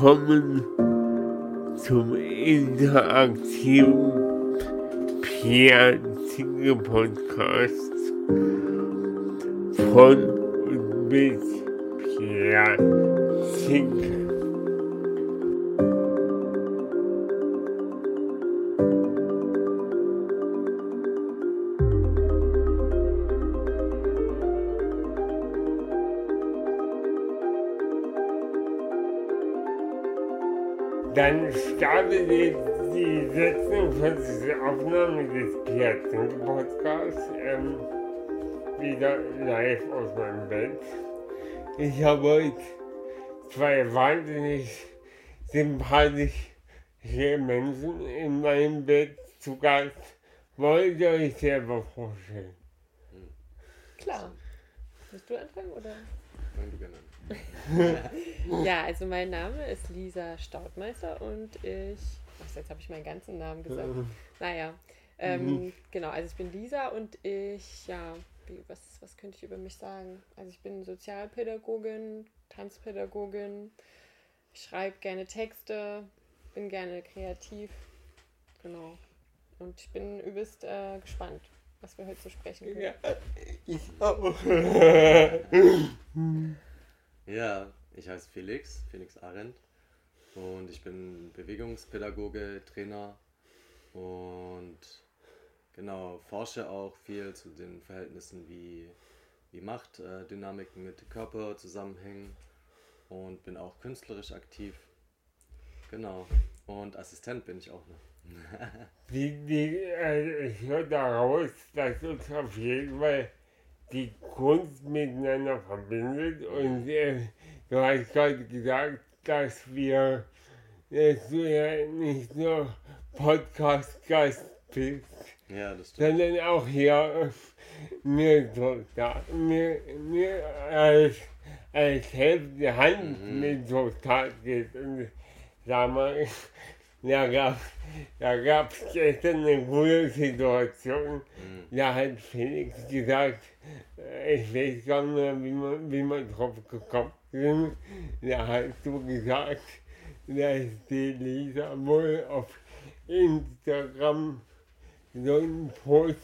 willkommen zum interaktiven Pierre Zinge Podcast von jetzt die 46. Aufnahme des Piazzink Podcasts ähm, wieder live aus meinem Bett. Ich habe heute zwei wahnsinnig sympathische Menschen in meinem Bett zu Gast. Wollt ihr euch selber vorstellen? Klar. Willst du anfangen oder? Fang du gerne. Ja, also mein Name ist Lisa Staudmeister und ich. Ach, jetzt habe ich meinen ganzen Namen gesagt. Naja. Ähm, genau, also ich bin Lisa und ich, ja, was, was könnte ich über mich sagen? Also ich bin Sozialpädagogin, Tanzpädagogin, ich schreibe gerne Texte, bin gerne kreativ. Genau. Und ich bin übelst äh, gespannt, was wir heute so sprechen können. Ja, ich auch. Ja, ich heiße Felix, Felix Arendt und ich bin Bewegungspädagoge, Trainer und genau, forsche auch viel zu den Verhältnissen wie, wie Machtdynamiken mit Körper zusammenhängen und bin auch künstlerisch aktiv. Genau. Und Assistent bin ich auch noch. Die, die, also ich höre daraus, dass uns auf jeden Fall die Kunst miteinander verbindet. Und äh, du hast gerade gesagt, dass wir, dass du ja nicht nur Podcast-Gast bist, ja, sondern auch hier mir so da, mir, mir als, als helfende Hand Mhm. mit so geht. Und sag mal, da gab da gab's gestern eine gute Situation. Mhm. Da hat Felix gesagt, äh, ich weiß gar nicht mehr, wie man, wie man drauf gekommen ist. Da hast du gesagt, dass die Lisa wohl auf Instagram so einen Post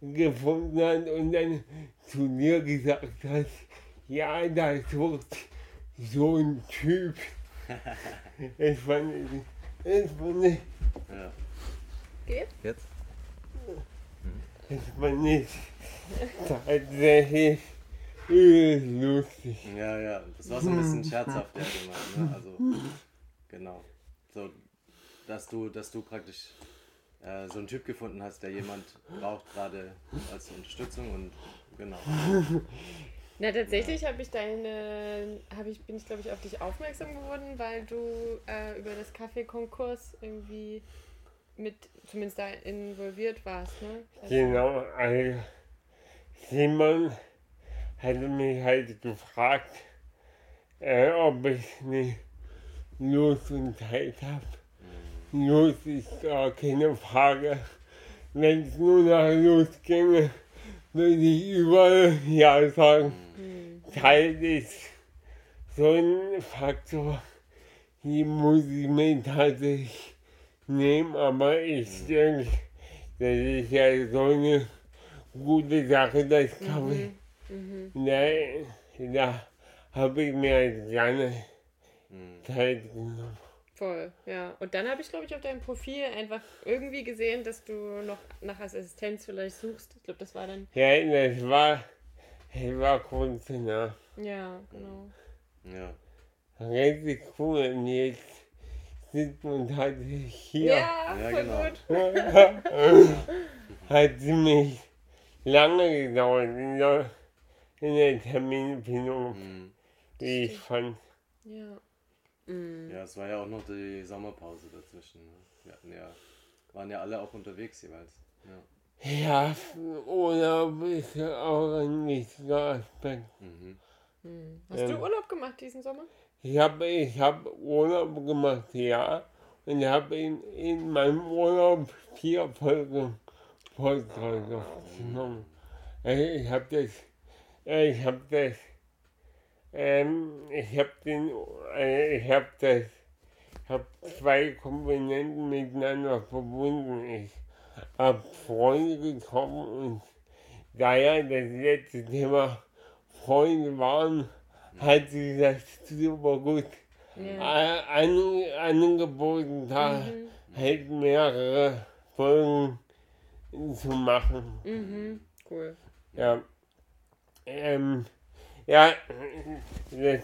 gefunden hat und dann zu dir gesagt hat, ja, das wird so ein Typ. Ich fand, ich fand, Ja. Geht? Jetzt? ich fand es tatsächlich lustig. Ja, ja, das war so ein bisschen scherzhaft, ja, gemeint, ne? Also, genau. So, dass du, dass du praktisch äh, so einen Typ gefunden hast, der jemand braucht gerade als Unterstützung und genau. Na, tatsächlich habe ich deine, habe ich, bin ich glaube ich auf dich aufmerksam geworden, weil du äh, über das Kaffeekonkurs irgendwie mit, zumindest da involviert warst, ne? Also, Genau, also Simon hatte mich halt gefragt, äh, ob ich nicht Lust und Zeit habe. Lust ist gar keine Frage. Wenn es nur nach Lust ginge, würde ich überall Ja sagen. Hm, Zeit ist so ein Faktor, die muss ich mir tatsächlich nehmen, aber ich denke, das ist ja so eine gute Sache, das Kaffee. mhm. Da, da habe ich mir gerne Mhm. Zeit genommen. Voll, ja. Und dann habe ich, glaube ich, auf deinem Profil einfach irgendwie gesehen, dass du noch nach Assistenz vielleicht suchst. Ich glaube, das war dann. Ja, das war, das war kurz danach. Ja, genau. Ja. Richtig cool und jetzt sitzt man tatsächlich hier. Ja, Ja, voll genau. gut. hat ziemlich lange gedauert in der, in der Terminfindung, Mhm. wie ich fand. Ja. Mhm. Ja, es war ja auch noch die Sommerpause dazwischen. Ne? Wir hatten ja, waren ja alle auch unterwegs jeweils. Ja. Ja, Urlaub ist ja auch ein wichtiger Aspekt. Mhm. Mhm. Hast du Ähm. Urlaub gemacht diesen Sommer? Ich habe ich hab Urlaub gemacht, ja, und habe in, in meinem Urlaub vier Folgen Podcast aufgenommen. Ich habe das, ich habe das Ähm, ich habe den, äh, ich habe das, ich habe zwei Komponenten miteinander verbunden. Ich habe Freunde gekommen und da ja das letzte Thema Freunde waren, hat sich das super gut Ja. an, angeboten, da Mhm. halt mehrere Folgen zu machen. Mhm. Cool. Ja. Ähm, ja, das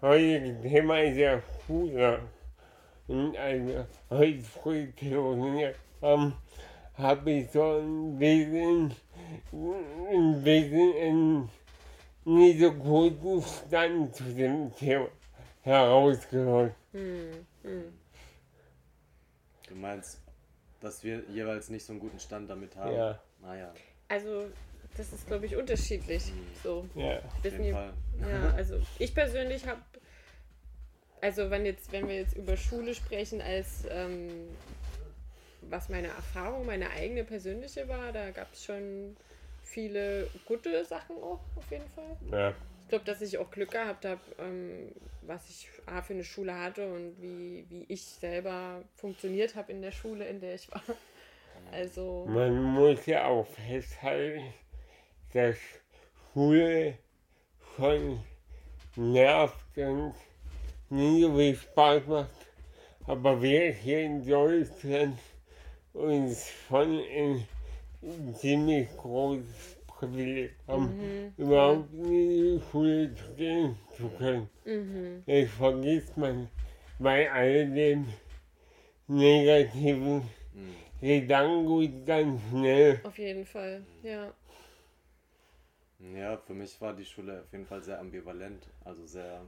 heutige Thema ist ja Schule. Und also heute früh telefoniert haben, habe ich so ein bisschen, ein bisschen einen nicht so guten Stand zu dem Thema herausgehört. Mhm. Mhm. Du meinst, dass wir jeweils nicht so einen guten Stand damit haben? Ja, Naja, Also, das ist, glaube ich, unterschiedlich. So. ja. auf jeden Fall. Ja, also ich persönlich habe, also wenn jetzt, wenn wir jetzt über Schule sprechen, als ähm, was meine Erfahrung, meine eigene persönliche war, da gab es schon viele gute Sachen auch auf jeden Fall. ja. Ich glaube, dass ich auch Glück gehabt habe, ähm, was ich A für eine Schule hatte und wie, wie ich selber funktioniert habe in der Schule, in der ich war. Also, Man muss ja auch festhalten, dass Schule schon nervt und nie so viel Spaß macht. Aber wir hier in Deutschland uns schon ein ziemlich großes Privileg haben, mhm, überhaupt in die Schule zu gehen zu können. mhm, Das vergisst man bei all dem negativen Mhm. Gedankengut ganz schnell. auf jeden Fall, ja. Ja, für mich war die Schule auf jeden Fall sehr ambivalent. Also sehr.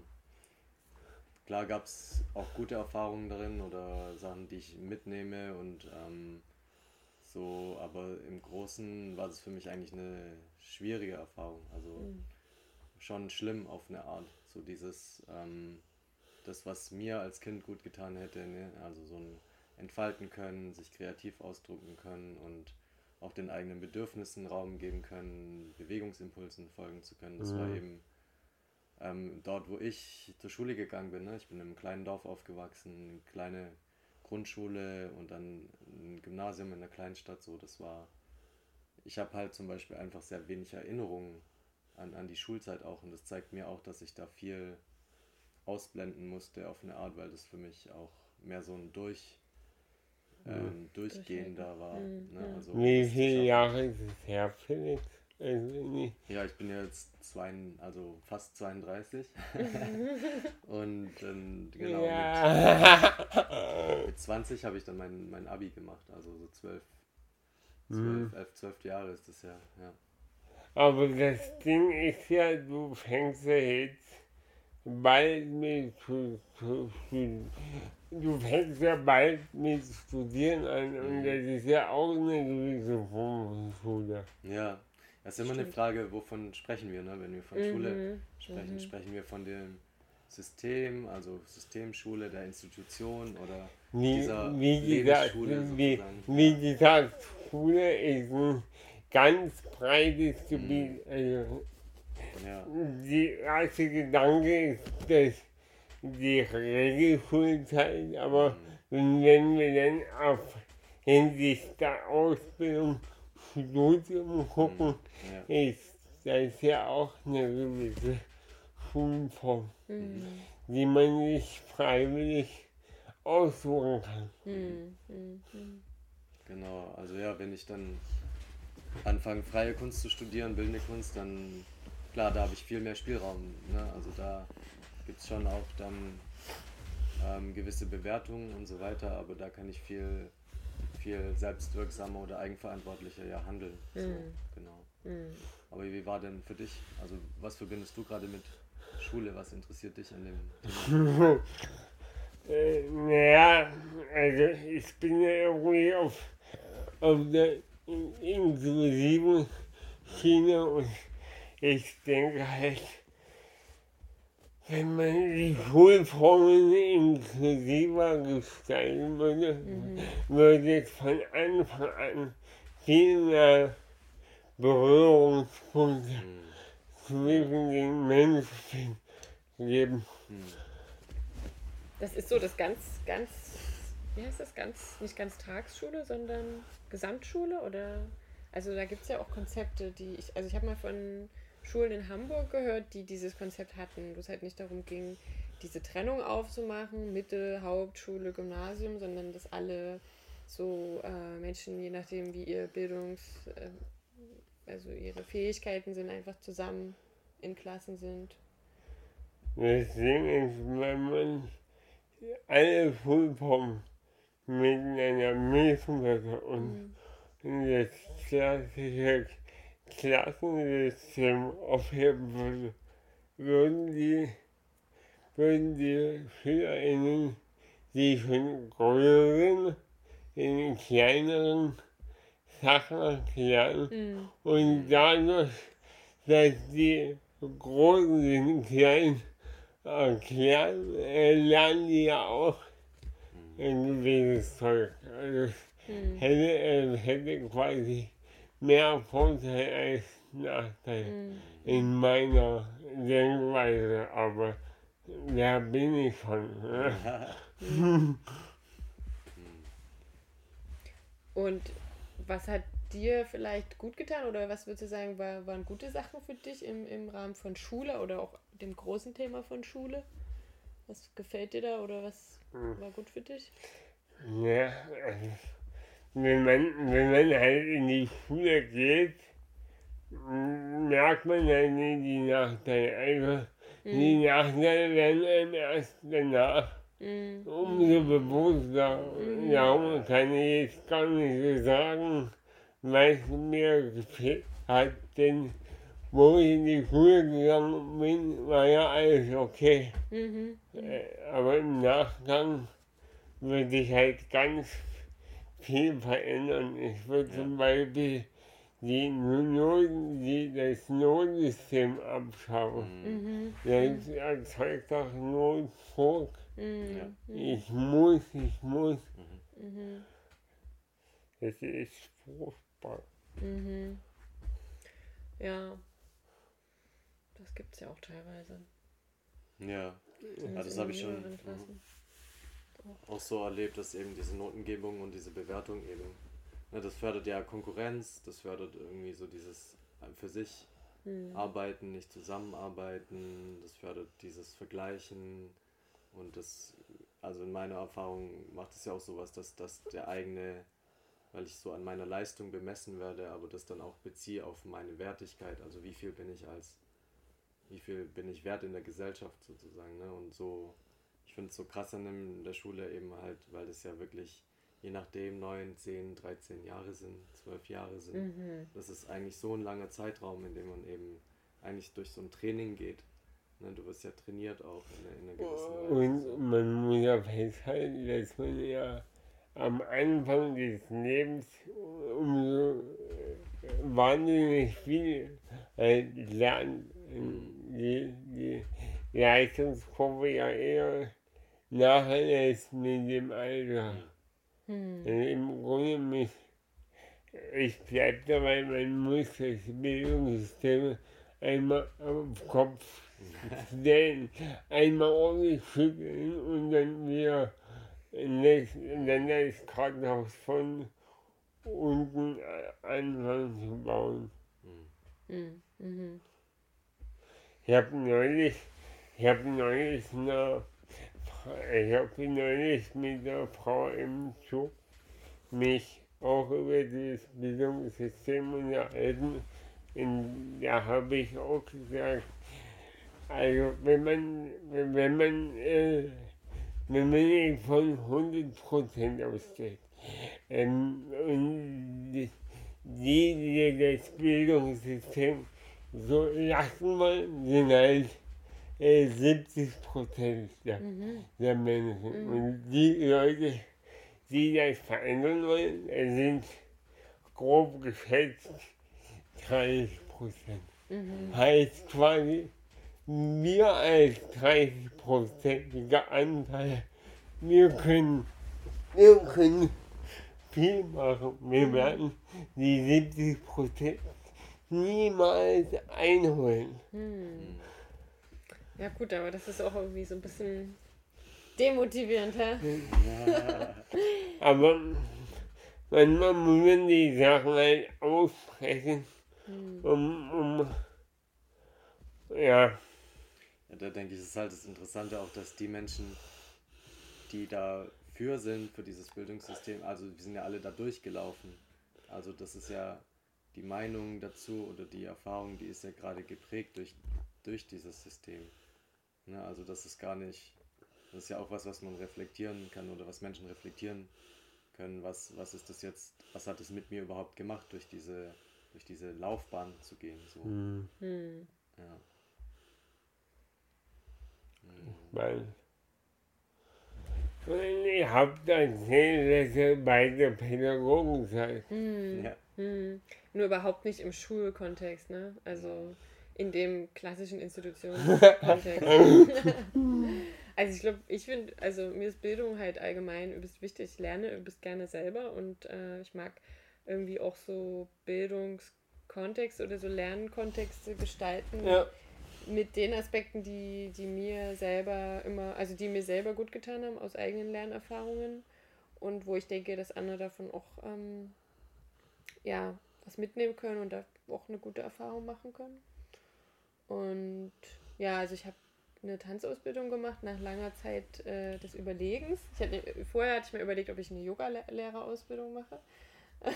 Klar gab es auch gute Erfahrungen darin oder Sachen, die ich mitnehme und ähm, so, aber im Großen war das für mich eigentlich eine schwierige Erfahrung. Also Mhm. schon schlimm auf eine Art. So dieses, ähm, das, was mir als Kind gut getan hätte, ne? also so ein entfalten können, sich kreativ ausdrücken können und auch den eigenen Bedürfnissen Raum geben können, Bewegungsimpulsen folgen zu können. Das war Mhm. eben ähm, dort, wo ich zur Schule gegangen bin. Ne? Ich bin in einem kleinen Dorf aufgewachsen, eine kleine Grundschule und dann ein Gymnasium in einer Kleinstadt. So, das war. Ich habe halt zum Beispiel einfach sehr wenig Erinnerungen an, an die Schulzeit auch und das zeigt mir auch, dass ich da viel ausblenden musste auf eine Art, weil das für mich auch mehr so ein Durch, ähm, Durchgehender war. Mhm, Ne? Also, Wie viele. Jahre ist es her, Felix? Nicht. Ja, ich bin jetzt zwei, also fast 32 und ähm, genau mit, Ja. mit 20 habe ich dann mein, mein Abi gemacht, also so 12, 12, Mhm. 11, 12 Jahre ist das ja. ja. Aber das Ding ist ja, du fängst ja jetzt bald mit zu, zu, zu, du fängst ja bald mit Studieren an und Mhm. das ist ja auch eine gewisse Form von Schule. Ja, das ist immer eine Stimmt. Frage, wovon sprechen wir, ne? wenn wir von Schule Mhm, sprechen. mhm. Sprechen wir von dem System, also Systemschule, der Institution oder Wie, dieser wie, gesagt, Lebensschule wie, sozusagen. wie gesagt, Schule ist ein ganz breites Mhm. Gebiet. Also, ja, die erste Gedanke ist, dass die Regelschulzeit, aber Mhm. wenn wir dann auf hinsichtlich der Ausbildung Studium gucken, ja, ist das ja auch eine gewisse Schulform, Mhm. die man sich freiwillig aussuchen kann. Mhm. Mhm. genau. Also ja, wenn ich dann anfange, freie Kunst zu studieren, bildende Kunst, dann klar, da habe ich viel mehr Spielraum. Ne? Also da gibt es schon auch dann ähm, gewisse Bewertungen und so weiter, aber da kann ich viel, viel selbstwirksamer oder eigenverantwortlicher ja handeln. So, Mhm. genau. Mhm. Aber wie war denn für dich? Also was verbindest du gerade mit Schule? Was interessiert dich an dem Thema? Äh, naja, also ich bin ja irgendwie auf, auf der in- inklusiven Schiene und ich denke halt, wenn man die Schulformen inklusiver gestalten würde, würde es von Anfang an viel mehr Berührungspunkte Hm, zwischen den Menschen geben. Das ist so das ganz, ganz, wie heißt das, ganz, nicht ganz Tagsschule, sondern Gesamtschule oder, also da gibt es ja auch Konzepte, die ich, also ich habe mal von Schulen in Hamburg gehört, die dieses Konzept hatten, wo es halt nicht darum ging, diese Trennung aufzumachen, Mitte, Hauptschule, Gymnasium, sondern dass alle so äh, Menschen, je nachdem wie ihr Bildungs, äh, also ihre Fähigkeiten sind, einfach zusammen in Klassen sind. Deswegen ist, wenn man alle Schulformen miteinander mischen würde und das klassische Klassensystem aufheben würde, würden die, würden die SchülerInnen, die schon größer sind, in kleineren Sachen erklären Mhm. und dadurch, dass die Großen sind klein erklären, äh, lernen die ja auch ein gewisses Zeug. Also Mhm. hätte, äh, hätte quasi mehr Vorteil als Nachteil Mhm. in meiner Denkweise, aber da bin ich schon. Ne? Und was hat dir vielleicht gut getan oder was würdest du sagen, war, waren gute Sachen für dich im, im Rahmen von Schule oder auch dem großen Thema von Schule? Was gefällt dir da oder was war gut für dich? Ja, also, wenn man, wenn man halt in die Schule geht, merkt man ja nicht die Nachteile. Also die Nachteile werden einem erst danach Mhm. umso bewusster. Darum kann ich jetzt gar nicht so sagen, was mir gefehlt hat, denn wo ich in die Schule gegangen bin, war ja alles okay. Mhm. Äh, aber im Nachgang würde sich halt ganz viel verändern. Ich würde zum Beispiel die Noten, die das Notensystem abschaffen. Mhm. Das erzeugt doch Notdruck. Mhm. Ich muss, ich muss. Mhm. Das ist furchtbar. Mhm. Ja. Das gibt es ja auch teilweise. Ja, Zumindest das habe ich schon. Auch so erlebt, dass eben diese Notengebung und diese Bewertung eben, ne, das fördert ja Konkurrenz, das fördert irgendwie so dieses für sich Mhm. arbeiten, nicht zusammenarbeiten, das fördert dieses Vergleichen und das, also in meiner Erfahrung macht es ja auch sowas, dass, dass der eigene, weil ich so an meiner Leistung bemessen werde, aber das dann auch beziehe auf meine Wertigkeit, also wie viel bin ich als, wie viel bin ich wert in der Gesellschaft sozusagen, ne? und so, ich finde es so krass an dem- der Schule eben halt, weil das ja wirklich je nachdem 9, 10, 13 Jahre sind, 12 Jahre sind. Mhm. Das ist eigentlich so ein langer Zeitraum, in dem man eben eigentlich durch so ein Training geht. Ne, du wirst ja trainiert auch in einer, in einer gewissen Weise. Und man muss ja festhalten, dass man ja am Anfang des Lebens umso äh, wahnsinnig viel halt lernt. Die, die Leistungskurve ja eher nachher lässt mit dem Alter. Mhm. Also Im Grunde muss, ich bleibe dabei, man muss das Bildungssystem einmal auf den Kopf stellen, einmal ordentlich schütteln und dann wieder das, dann das Kartenhaus von unten anfangen zu bauen. Mhm. Mhm. Ich habe neulich, ich habe neulich habe neulich mit der Frau im Zug mich auch über das Bildungssystem unterhalten. Und da habe ich auch gesagt, also wenn man, wenn man, äh, wenn man nicht von 100% ausgeht, ähm, und die, die das Bildungssystem so lassen wollen, sind halt äh, 70 Prozent der, Mhm. der Menschen. Und die Leute, die das verändern wollen, äh, sind grob geschätzt 30 Prozent. Mhm. Heißt quasi, wir als 30 prozentiger Anteil, wir können, wir können viel machen. Wir werden die 70 Prozent niemals einholen. Mhm. Ja gut, aber das ist auch irgendwie so ein bisschen demotivierend, hä? Ja. aber manchmal muss man die Sachen halt aussprechen, hm. um, um ja. ja. Da denke ich, ist halt das Interessante auch, dass die Menschen, die dafür sind, für dieses Bildungssystem, also wir sind ja alle da durchgelaufen. Also das ist ja die Meinung dazu oder die Erfahrung, die ist ja gerade geprägt durch, durch dieses System. Ne, also das ist gar nicht, das ist ja auch was, was man reflektieren kann oder was Menschen reflektieren können. Was, was ist das jetzt, was hat es mit mir überhaupt gemacht, durch diese, durch diese Laufbahn zu gehen? So. Hm. hm. Ja. Weil ihr habt erzählt, dass ihr beide Pädagogen seid. Hm. Ja. Hm. Nur überhaupt nicht im Schulkontext, ne? Also in dem klassischen Institutionskontext. also ich glaube, ich finde, also mir ist Bildung halt allgemein übelst wichtig. Ich lerne übelst gerne selber und äh, ich mag irgendwie auch so Bildungskontexte oder so Lernkontexte gestalten. Ja mit den Aspekten, die, die mir selber immer, also die mir selber gut getan haben aus eigenen Lernerfahrungen und wo ich denke, dass andere davon auch ähm, ja, was mitnehmen können und da auch eine gute Erfahrung machen können. Und ja, also ich habe eine Tanzausbildung gemacht nach langer Zeit äh, des Überlegens. Ich hatte, vorher hatte ich mir überlegt, ob ich eine Yoga-Lehrerausbildung mache.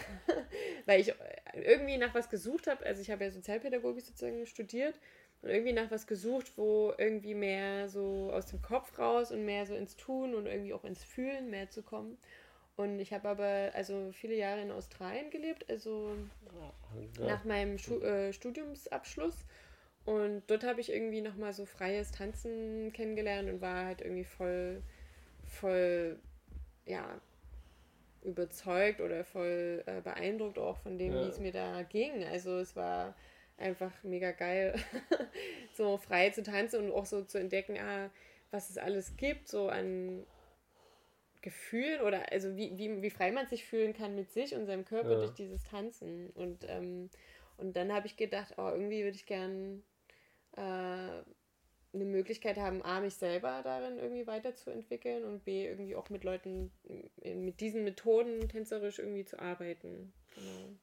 Weil ich irgendwie nach was gesucht habe. Also ich habe ja Sozialpädagogik sozusagen studiert und irgendwie nach was gesucht, wo irgendwie mehr so aus dem Kopf raus und mehr so ins Tun und irgendwie auch ins Fühlen mehr zu kommen. Und ich habe aber also viele Jahre in Australien gelebt, also ja. nach meinem Schu äh, Studiumsabschluss. Und dort habe ich irgendwie nochmal so freies Tanzen kennengelernt und war halt irgendwie voll, voll, ja, überzeugt oder voll äh, beeindruckt auch von dem, ja. wie es mir da ging. Also es war einfach mega geil, so frei zu tanzen und auch so zu entdecken, ah, was es alles gibt, so an Gefühlen oder also wie, wie, wie frei man sich fühlen kann mit sich und seinem Körper ja. durch dieses Tanzen. Und, ähm, und dann habe ich gedacht, oh, irgendwie würde ich gern äh, eine Möglichkeit haben, A, mich selber darin irgendwie weiterzuentwickeln und B, irgendwie auch mit Leuten mit diesen Methoden tänzerisch irgendwie zu arbeiten. Genau.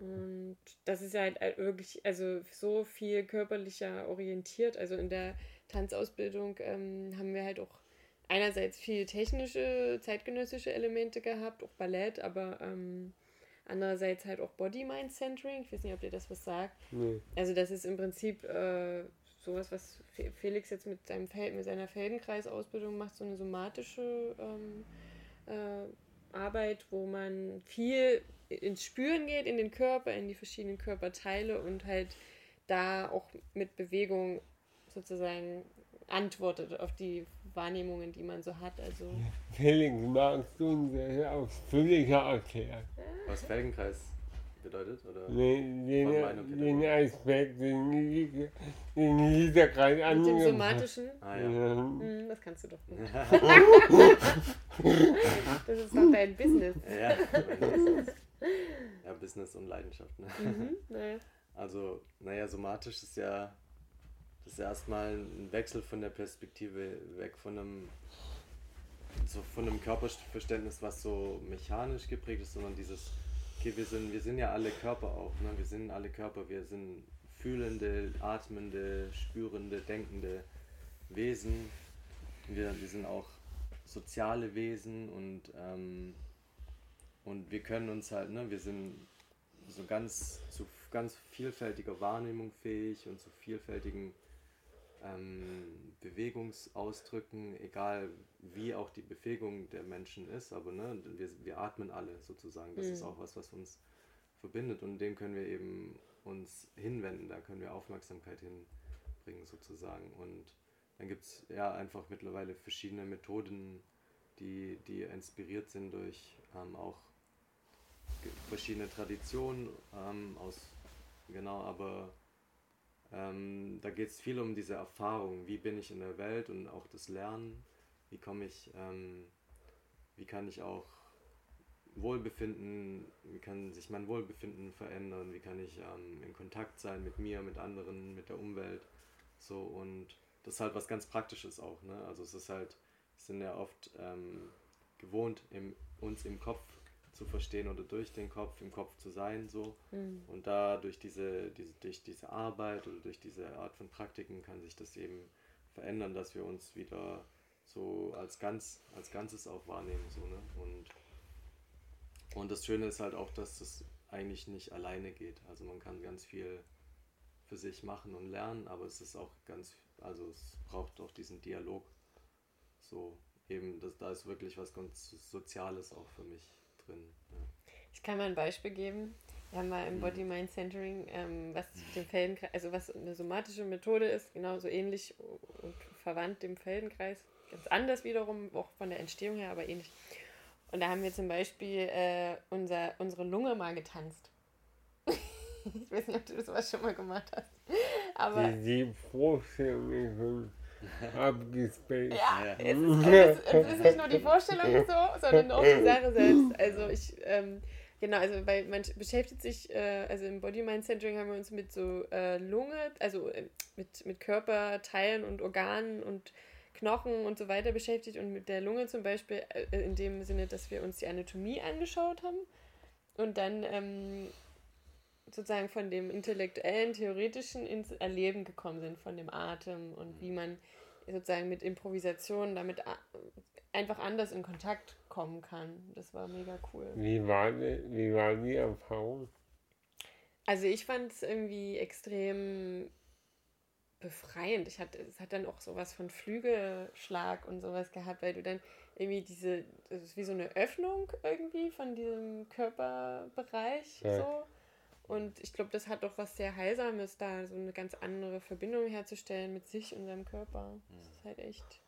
Und das ist ja halt wirklich, also so viel körperlicher orientiert. Also in der Tanzausbildung ähm, haben wir halt auch einerseits viel technische, zeitgenössische Elemente gehabt, auch Ballett, aber ähm, andererseits halt auch Body-Mind-Centering. Ich weiß nicht, ob dir das was sagt. Nee. Also das ist im Prinzip äh, sowas, was Felix jetzt mit, seinem Fel mit seiner Feldenkreisausbildung macht, so eine somatische ähm, äh, Arbeit, wo man viel ins Spüren geht, in den Körper, in die verschiedenen Körperteile und halt da auch mit Bewegung sozusagen antwortet auf die Wahrnehmungen, die man so hat. Also Felix, magst du uns ausführlicher erklären? Was Felgenkreis bedeutet? Oder nee, den, den Aspekt, den, den angefangen Mit dem somatischen? Ah, ja. ja. Hm, das kannst du doch. das ist doch dein Business. Ja, ja, Business und Leidenschaft. Ne? Mhm, naja. Also, naja, somatisch ist ja, das ist erstmal ein Wechsel von der Perspektive weg von einem, so von einem Körperverständnis, was so mechanisch geprägt ist, sondern dieses, okay, wir sind, wir sind ja alle Körper auch, ne? wir sind alle Körper, wir sind fühlende, atmende, spürende, denkende Wesen. Wir, wir sind auch soziale Wesen und ähm, und wir können uns halt, ne, wir sind so ganz zu ganz vielfältiger Wahrnehmung fähig und zu vielfältigen ähm, Bewegungsausdrücken, egal wie auch die Bewegung der Menschen ist, aber ne, wir, wir atmen alle sozusagen. Das mhm. ist auch was, was uns verbindet und dem können wir eben uns hinwenden, da können wir Aufmerksamkeit hinbringen sozusagen. Und dann gibt es ja einfach mittlerweile verschiedene Methoden, die, die inspiriert sind durch ähm, auch verschiedene Traditionen ähm, aus, genau, aber ähm, da geht es viel um diese Erfahrung, wie bin ich in der Welt und auch das Lernen, wie komme ich, ähm, wie kann ich auch Wohlbefinden, wie kann sich mein Wohlbefinden verändern, wie kann ich ähm, in Kontakt sein mit mir, mit anderen, mit der Umwelt, so und das ist halt was ganz Praktisches auch. Ne? Also es ist halt, wir sind ja oft ähm, gewohnt, im, uns im Kopf zu verstehen oder durch den Kopf im Kopf zu sein so mhm. und da durch diese, diese durch diese Arbeit oder durch diese Art von Praktiken kann sich das eben verändern, dass wir uns wieder so als ganz als Ganzes auch wahrnehmen so ne und und das Schöne ist halt auch, dass das eigentlich nicht alleine geht. Also man kann ganz viel für sich machen und lernen, aber es ist auch ganz, also es braucht auch diesen Dialog. So eben, das, da ist wirklich was ganz Soziales auch für mich drin. Ja. Ich kann mal ein Beispiel geben. Wir haben mal im mhm. Body Mind Centering, ähm, was dem Feldenkreis, also was eine somatische Methode ist, genauso ähnlich und verwandt dem Feldenkreis, ganz anders wiederum, auch von der Entstehung her, aber ähnlich. Und da haben wir zum Beispiel äh, unser, unsere Lunge mal getanzt. ich weiß nicht, ob du das was schon mal gemacht hast. Aber die, die schon abgespaced. Ja, es ist, es, ist, es ist nicht nur die Vorstellung so, sondern auch die Sache selbst. Also ich, ähm, genau, also weil man beschäftigt sich, äh, also im Body Mind Centering haben wir uns mit so äh, Lunge, also äh, mit, mit Körperteilen und Organen und Knochen und so weiter beschäftigt und mit der Lunge zum Beispiel äh, in dem Sinne, dass wir uns die Anatomie angeschaut haben und dann ähm, sozusagen von dem intellektuellen, theoretischen ins Erleben gekommen sind, von dem Atem und wie man sozusagen mit Improvisation damit einfach anders in Kontakt kommen kann. Das war mega cool. Wie war die, wie war die Erfahrung? Also ich fand es irgendwie extrem befreiend. Ich hatte, es hat dann auch sowas von Flügelschlag und sowas gehabt, weil du dann irgendwie diese, das ist wie so eine Öffnung irgendwie von diesem Körperbereich ja. so. Und ich glaube, das hat doch was sehr Heilsames da, so eine ganz andere Verbindung herzustellen mit sich und seinem Körper. Das ist halt echt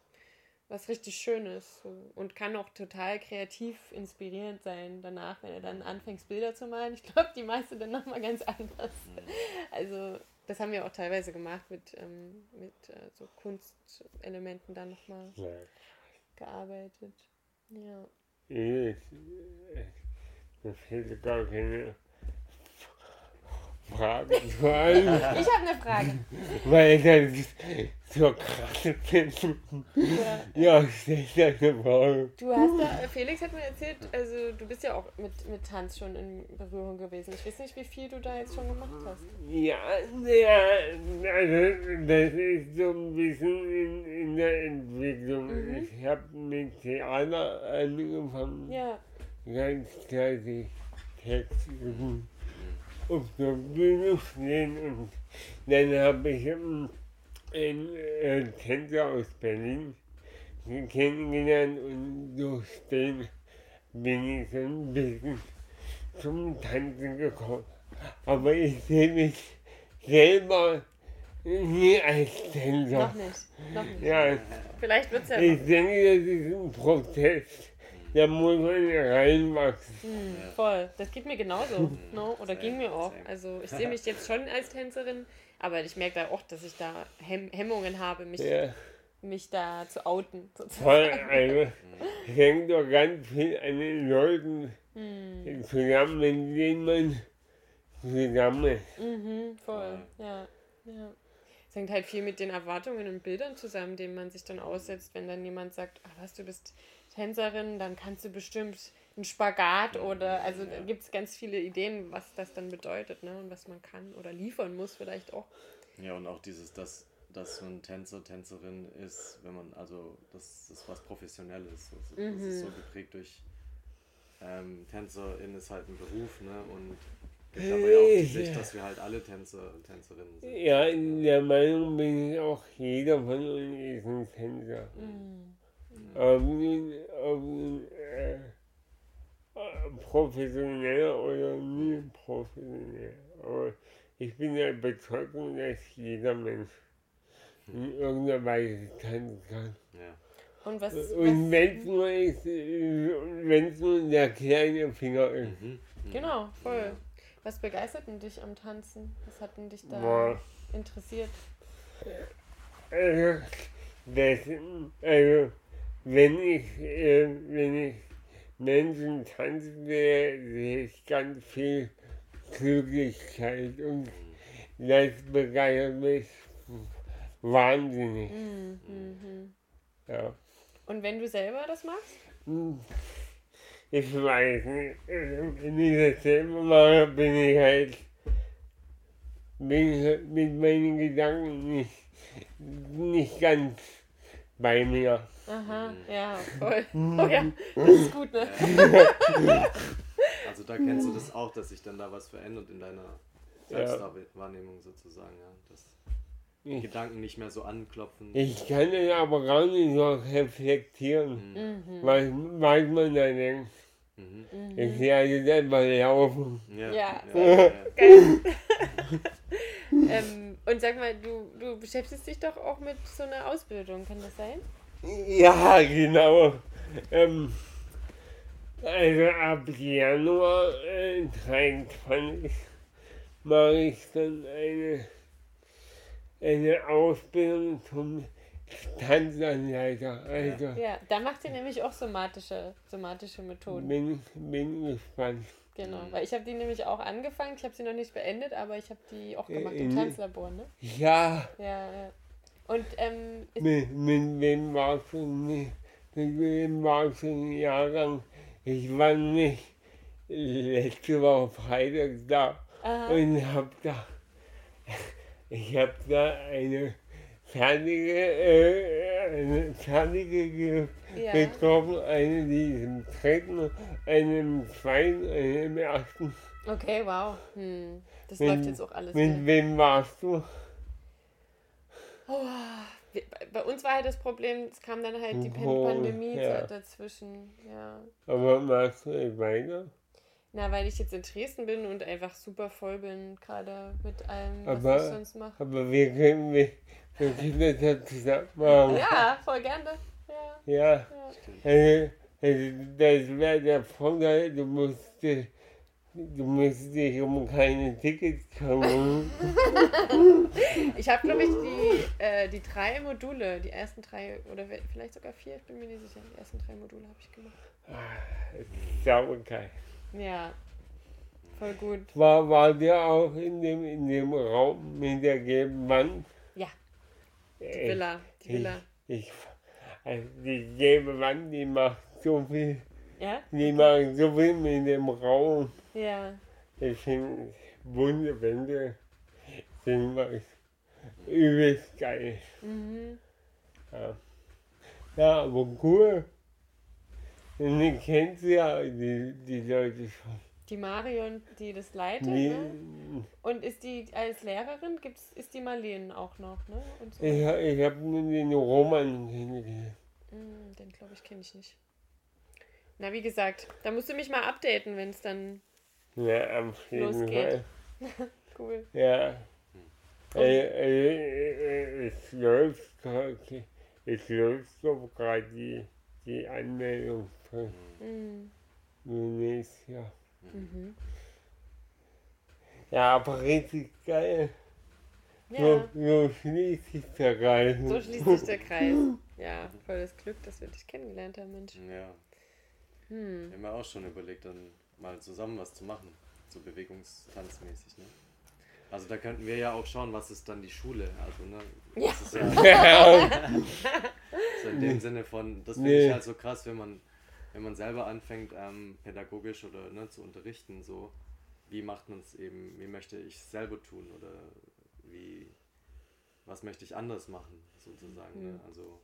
was richtig Schönes so. und kann auch total kreativ inspirierend sein danach, wenn er dann anfängt, Bilder zu malen. Ich glaube, die meiste dann nochmal ganz anders. Also das haben wir auch teilweise gemacht mit, ähm, mit äh, so Kunstelementen dann nochmal ja. gearbeitet. Ja. Ich, das hätte gar keine Frage. Ich habe eine Frage. Weil das so krass finde. Ja, ja stell dir eine Frage. Du hast da, Felix hat mir erzählt, also du bist ja auch mit, mit Tanz schon in Berührung gewesen. Ich weiß nicht, wie viel du da jetzt schon gemacht hast. Ja, ja also das ist so ein bisschen in, in der Entwicklung. Mhm. Ich habe mit Theater angefangen. Ja. Ganz klassisch Text üben auf der Bühne stehen und dann habe ich einen, einen Tänzer aus Berlin kennengelernt und durch den bin ich ein bisschen zum Tanzen gekommen. Aber ich sehe mich selber nie als Tänzer. Noch nicht. Noch nicht. Ja, Vielleicht wird es ja. Ich denke, das ist ein Prozess da muss man reinwachsen. Mhm. Voll. Das geht mir genauso. no? Ne? Oder ging mir auch. Also ich sehe mich jetzt schon als Tänzerin, aber ich merke da auch, dass ich da Hem Hemmungen habe, mich, ja. mich da zu outen. Sozusagen. Voll, also hängt doch ganz viel an den Leuten mhm. zusammen, mit denen man zusammen ist. Mhm, voll, ja. ja. Es hängt halt viel mit den Erwartungen und Bildern zusammen, denen man sich dann aussetzt, wenn dann jemand sagt, ach was, du bist Tänzerin, dann kannst du bestimmt einen Spagat oder, also da gibt es ganz viele Ideen, was das dann bedeutet, ne? Und was man kann oder liefern muss vielleicht auch. Ja, und auch dieses, dass, dass man Tänzer, Tänzerin ist, wenn man, also das ist was Professionelles. Das, das mhm. ist so geprägt durch ähm, Tänzerin ist halt ein Beruf, ne? Und gibt aber ja auch die Sicht, dass wir halt alle Tänzer und Tänzerinnen sind. Ja, in der Meinung bin ich auch, jeder von uns ist ein Tänzer. Mhm nun äh, professionell oder nie professionell. Aber ich bin der Überzeugung, dass jeder Mensch in irgendeiner Weise tanzen kann. Ja. Und was, Und wenn es nur ist, nur der kleine Finger ist. Mhm. Mhm. Genau, voll. Was begeistert denn dich am Tanzen? Was hat denn dich da Boah. interessiert? Also, das, also, wenn ich, äh, wenn ich Menschen tanzen sehe, sehe ich ganz viel Glücklichkeit und das begeistert mich, wahnsinnig. Mhm. Mhm. Ja. Und wenn du selber das machst? Hm. Ich weiß nicht. Wenn ich das selber mache, bin ich halt bin ich mit meinen Gedanken nicht, nicht ganz bei mir. Aha, Mhm. ja, voll. Oh ja, das ist gut, ne? Also da kennst du das auch, dass sich dann da was verändert in deiner Selbstwahrnehmung sozusagen, ja. Dass Ich, Gedanken nicht mehr so anklopfen. ich kann es aber gar nicht so reflektieren, Mhm. Mhm. was, was man da denkt. Mhm. Ich sehe jetzt einfach laufen. Ja. Ja. ja. Geil. ähm, und sag mal, du, du beschäftigst dich doch auch mit so einer Ausbildung, kann das sein? Ja, genau. Ähm, also ab Januar äh, 23 mache ich dann eine, eine Ausbildung zum Tanzanleiter. Also Ja, da macht ihr nämlich auch somatische, somatische Methoden. bin, bin gespannt. Genau, weil ich habe die nämlich auch angefangen, ich habe sie noch nicht beendet, aber ich habe die auch gemacht Äh, im in- Tanzlabor, ne? Ja, Ja, ja. Und ähm, mit, mit wem warst du nicht? Mit wem warst du im Jahrgang? Ich war nicht letzte Woche Freitag da. aha, und hab da, ich hab da eine fertige, äh, eine fertige ge ja. getroffen, eine die ist im dritten, eine im zweiten, eine im ersten. Okay, wow. Hm. Das Mit- läuft jetzt auch alles. Mit wieder. wem warst du? Oh, wir- bei- uns war halt das Problem, es kam dann halt die Oh, Pandemie ja. da- dazwischen. Ja. Aber machst du nicht weiter? Na, weil ich jetzt in Dresden bin und einfach super voll bin, gerade mit allem, was Aber- ich sonst mache. Aber wir können, wir, wir können das ja zusammen machen. Ja, voll gerne. Ja, Ja, ja. also, also das wäre der Vorteil, du musst, äh, du musst dich um keine Tickets kümmern. Ich habe, glaube ich, die, äh, die drei Module, die ersten drei oder vielleicht sogar vier, ich bin mir nicht sicher. Die ersten drei Module habe ich gemacht. Saugeil. Ja, voll gut. War, war der auch in dem, in dem Raum mit der gelben Wand? Ja, Die die Villa, die Villa. Ich, also die gelbe Wand, die macht so viel, Ja? die macht so viel mit dem Raum. Ja. Ich finde, bunte Wände sind was übelst geil. Mhm. Ja. ja, aber cool. Und ich kennst ja die, die Leute schon. Die Marion, die das leitet, Die, ne? Und ist die als Lehrerin, gibt's, ist die Marlene auch noch, ne? So. ich ich habe nur den Roman kennengelernt. Mm, den glaube ich kenne ich nicht. Na, wie gesagt, da musst du mich mal updaten, wenn es dann Ja, am jeden Losgeht. Fall. cool. Ja. Äh, es läuft gerade, es läuft so gerade die, die Anmeldung für Mm, nächstes Jahr. Mhm. Ja, aber richtig geil. Ja, So, so schließt sich der Kreis. so schließt sich der Kreis. Ja, voll das Glück, dass wir dich kennengelernt haben, Mensch. Ja, Hm. wir haben ja auch schon überlegt, dann mal zusammen was zu machen, so bewegungstanzmäßig, ne? Also da könnten wir ja auch schauen, was ist dann die Schule, also ne? Ja. Das ist ja Ja, so in dem Sinne von, das finde Nee. ich halt so krass, wenn man, wenn man selber anfängt, ähm, pädagogisch oder ne, zu unterrichten, so, wie macht man es eben, wie möchte ich es selber tun oder wie, was möchte ich anders machen, sozusagen, ne? Mhm. Also,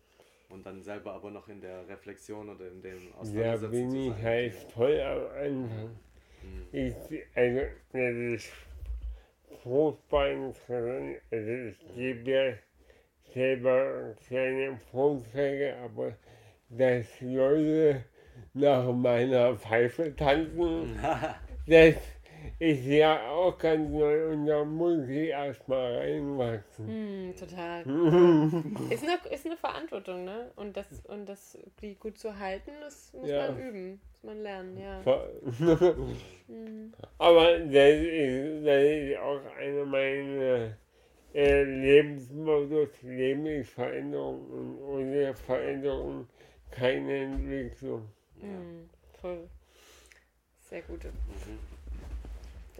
und dann selber aber noch in der Reflexion oder in dem Auseinandersetzen bin zu ich sein. halt voll am Anfang. Mhm. Ich, also, das ist Fußball drin, also ich gebe ja selber kleine Vorträge, aber dass Leute nach meiner Pfeife tanzen, das ist ja auch ganz neu und da muss ich erstmal reinwachsen. Hm, total. Ist eine, ist eine Verantwortung, ne? Und das, und das die gut zu halten, das muss Ja. man üben, muss man lernen, ja. Mhm. Aber das ist, das ist auch eine meiner äh, Lebensmottos, Lebensveränderung und ohne Veränderung keine Entwicklung. Ja. Mhm. Voll. Sehr gute. Mhm.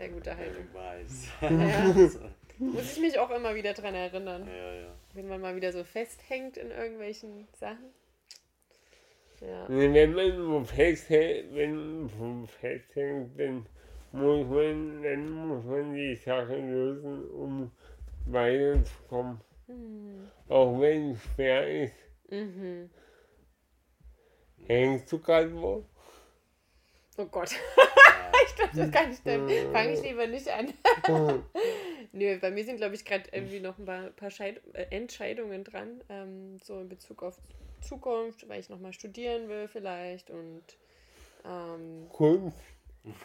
Sehr gute Haltung. Ich weiß. Ja. Muss ich mich auch immer wieder dran erinnern. ja, ja. Wenn man mal wieder so festhängt in irgendwelchen Sachen. Ja. Wenn man wo festhält, wenn man wo festhängt, dann muss man, dann muss man die Sache lösen, um weiterzukommen. Hm. Auch wenn es schwer ist. Mhm. Hängst du gerade wo? Oh Gott. ich glaube, das kann ich dann. Fange ich lieber nicht an. Nö, bei mir sind, glaube ich, gerade irgendwie noch ein paar, paar Scheid äh, Entscheidungen dran. Ähm, so in Bezug auf Zukunft, weil ich nochmal studieren will, vielleicht. Und. Ähm, Kunst.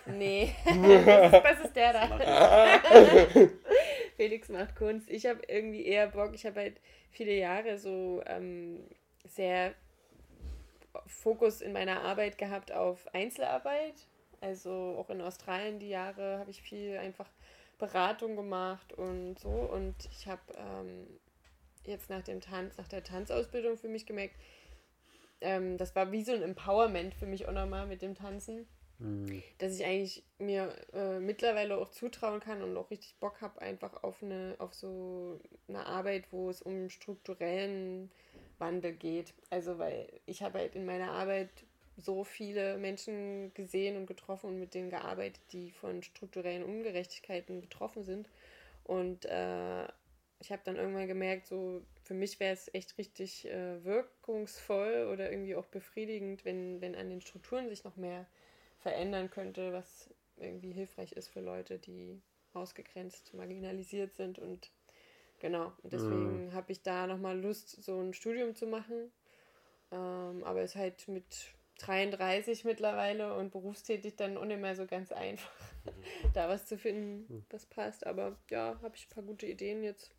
nee, das, ist- das ist der da. Felix macht Kunst. Ich habe irgendwie eher Bock. Ich habe halt viele Jahre so ähm, sehr Fokus in meiner Arbeit gehabt auf Einzelarbeit. Also auch in Australien die Jahre habe ich viel einfach Beratung gemacht und so. Und ich habe ähm, jetzt nach dem Tanz, nach der Tanzausbildung für mich gemerkt, ähm, das war wie so ein Empowerment für mich auch nochmal mit dem Tanzen Hm. dass ich eigentlich mir äh, mittlerweile auch zutrauen kann und auch richtig Bock habe einfach auf eine auf so eine Arbeit, wo es um strukturellen Wandel geht. Also weil ich habe halt in meiner Arbeit so viele Menschen gesehen und getroffen und mit denen gearbeitet, die von strukturellen Ungerechtigkeiten betroffen sind. Und äh, ich habe dann irgendwann gemerkt, so für mich wäre es echt richtig äh, wirkungsvoll oder irgendwie auch befriedigend, wenn, wenn an den Strukturen sich noch mehr verändern könnte, was irgendwie hilfreich ist für Leute, die ausgegrenzt, marginalisiert sind und genau. Und deswegen habe ich da nochmal Lust, so ein Studium zu machen. Ähm, aber es ist halt mit 33 mittlerweile und berufstätig dann auch nicht mehr so ganz einfach, da was zu finden, was passt. Aber ja, habe ich ein paar gute Ideen jetzt.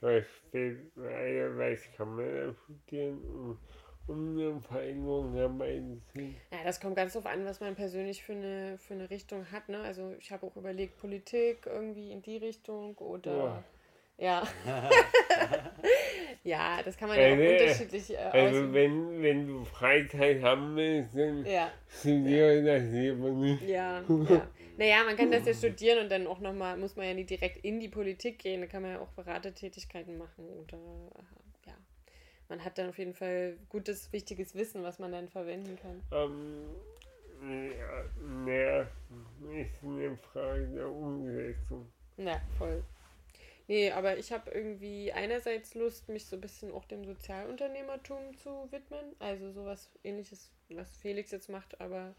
Was steht, was kann man da studieren, um, um eine Veränderung herbeizuführen? Ja, das kommt ganz drauf an, was man persönlich für eine, für eine Richtung hat. Ne? Also ich habe auch überlegt, Politik irgendwie in die Richtung oder ja. ja, das kann man ja auch unterschiedlich äh, Also wenn, wenn du Freizeit haben willst, dann Ja, studiere das lieber nicht. ja, ja. Naja, man kann das ja studieren und dann auch nochmal, muss man ja nicht direkt in die Politik gehen, da kann man ja auch Beratertätigkeiten machen oder ja. Man hat dann auf jeden Fall gutes, wichtiges Wissen, was man dann verwenden kann. Ähm, ja, ja, ist eine Frage der Umsetzung. Ja, voll. Nee, aber ich habe irgendwie einerseits Lust, mich so ein bisschen auch dem Sozialunternehmertum zu widmen. Also sowas ähnliches, was Felix jetzt macht, aber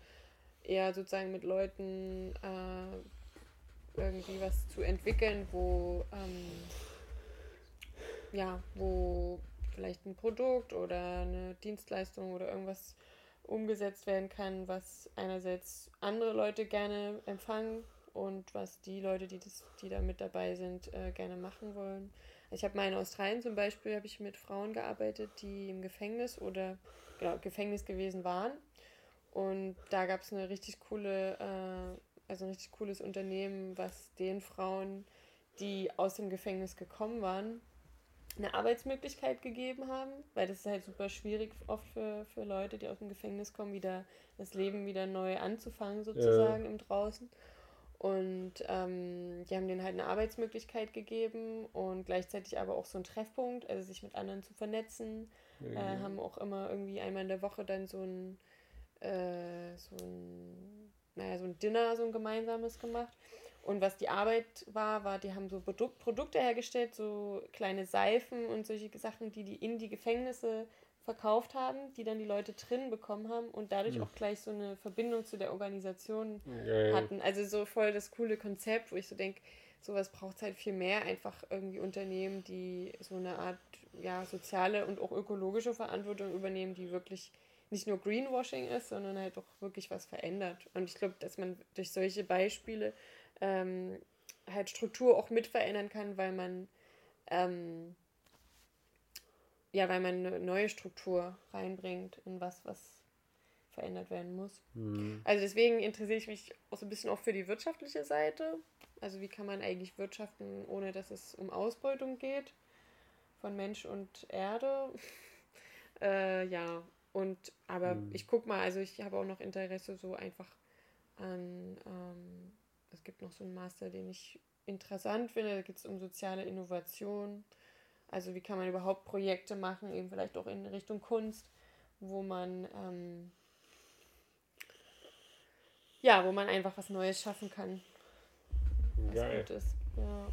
eher sozusagen mit Leuten äh, irgendwie was zu entwickeln, wo ähm, ja, wo vielleicht ein Produkt oder eine Dienstleistung oder irgendwas umgesetzt werden kann, was einerseits andere Leute gerne empfangen und was die Leute, die, das, die da mit dabei sind, äh, gerne machen wollen. Ich habe mal in Australien zum Beispiel, habe ich mit Frauen gearbeitet, die im Gefängnis oder genau, Gefängnis gewesen waren. Und da gab es eine richtig coole, äh, also ein richtig cooles Unternehmen, was den Frauen, die aus dem Gefängnis gekommen waren, eine Arbeitsmöglichkeit gegeben haben, weil das ist halt super schwierig oft für, für Leute, die aus dem Gefängnis kommen, wieder das Leben wieder neu anzufangen, sozusagen im Draußen. Und ähm, die haben denen halt eine Arbeitsmöglichkeit gegeben und gleichzeitig aber auch so einen Treffpunkt, also sich mit anderen zu vernetzen. Äh, haben auch immer irgendwie einmal in der Woche dann so ein, äh, so ein, naja, so ein Dinner, so ein gemeinsames gemacht. Und was die Arbeit war, war, die haben so Produ Produkte hergestellt, so kleine Seifen und solche Sachen, die die in die Gefängnisse verkauft haben, die dann die Leute drin bekommen haben und dadurch auch gleich so eine Verbindung zu der Organisation Geil. hatten. Also so voll das coole Konzept, wo ich so denke, sowas braucht es halt viel mehr, einfach irgendwie Unternehmen, die so eine Art ja, soziale und auch ökologische Verantwortung übernehmen, die wirklich nicht nur Greenwashing ist, sondern halt auch wirklich was verändert. Und ich glaube, dass man durch solche Beispiele ähm, halt Struktur auch mit verändern kann, weil man ähm, ja, weil man eine neue Struktur reinbringt in was, was verändert werden muss. Hm. Also deswegen interessiere ich mich auch so ein bisschen auch für die wirtschaftliche Seite. Also wie kann man eigentlich wirtschaften, ohne dass es um Ausbeutung geht von Mensch und Erde. äh, ja, und aber Mhm. ich guck mal, also ich habe auch noch Interesse so einfach an ähm, es gibt noch so einen Master, den ich interessant finde. Da geht es um soziale Innovation. Also wie kann man überhaupt Projekte machen, eben vielleicht auch in Richtung Kunst, wo man ähm, ja, wo man einfach was Neues schaffen kann. Was Geil. gut ist. Ja.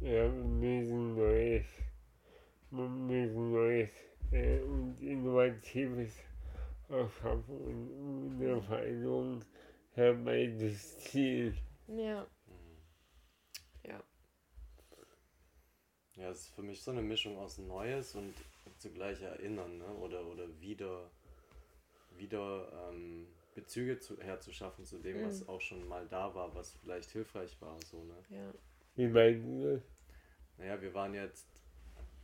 Ja, wir müssen Neues, wir müssen Neues äh, und Innovatives erschaffen und eine Veränderung herbeizuziehen. Ja. Ja, es ist für mich so eine Mischung aus Neues und zugleich Erinnern, ne? Oder, oder wieder, wieder ähm, Bezüge zu, herzuschaffen zu dem, was auch schon mal da war, was vielleicht hilfreich war. So, ne? Ja. Wie meinst du das? Naja, wir waren jetzt,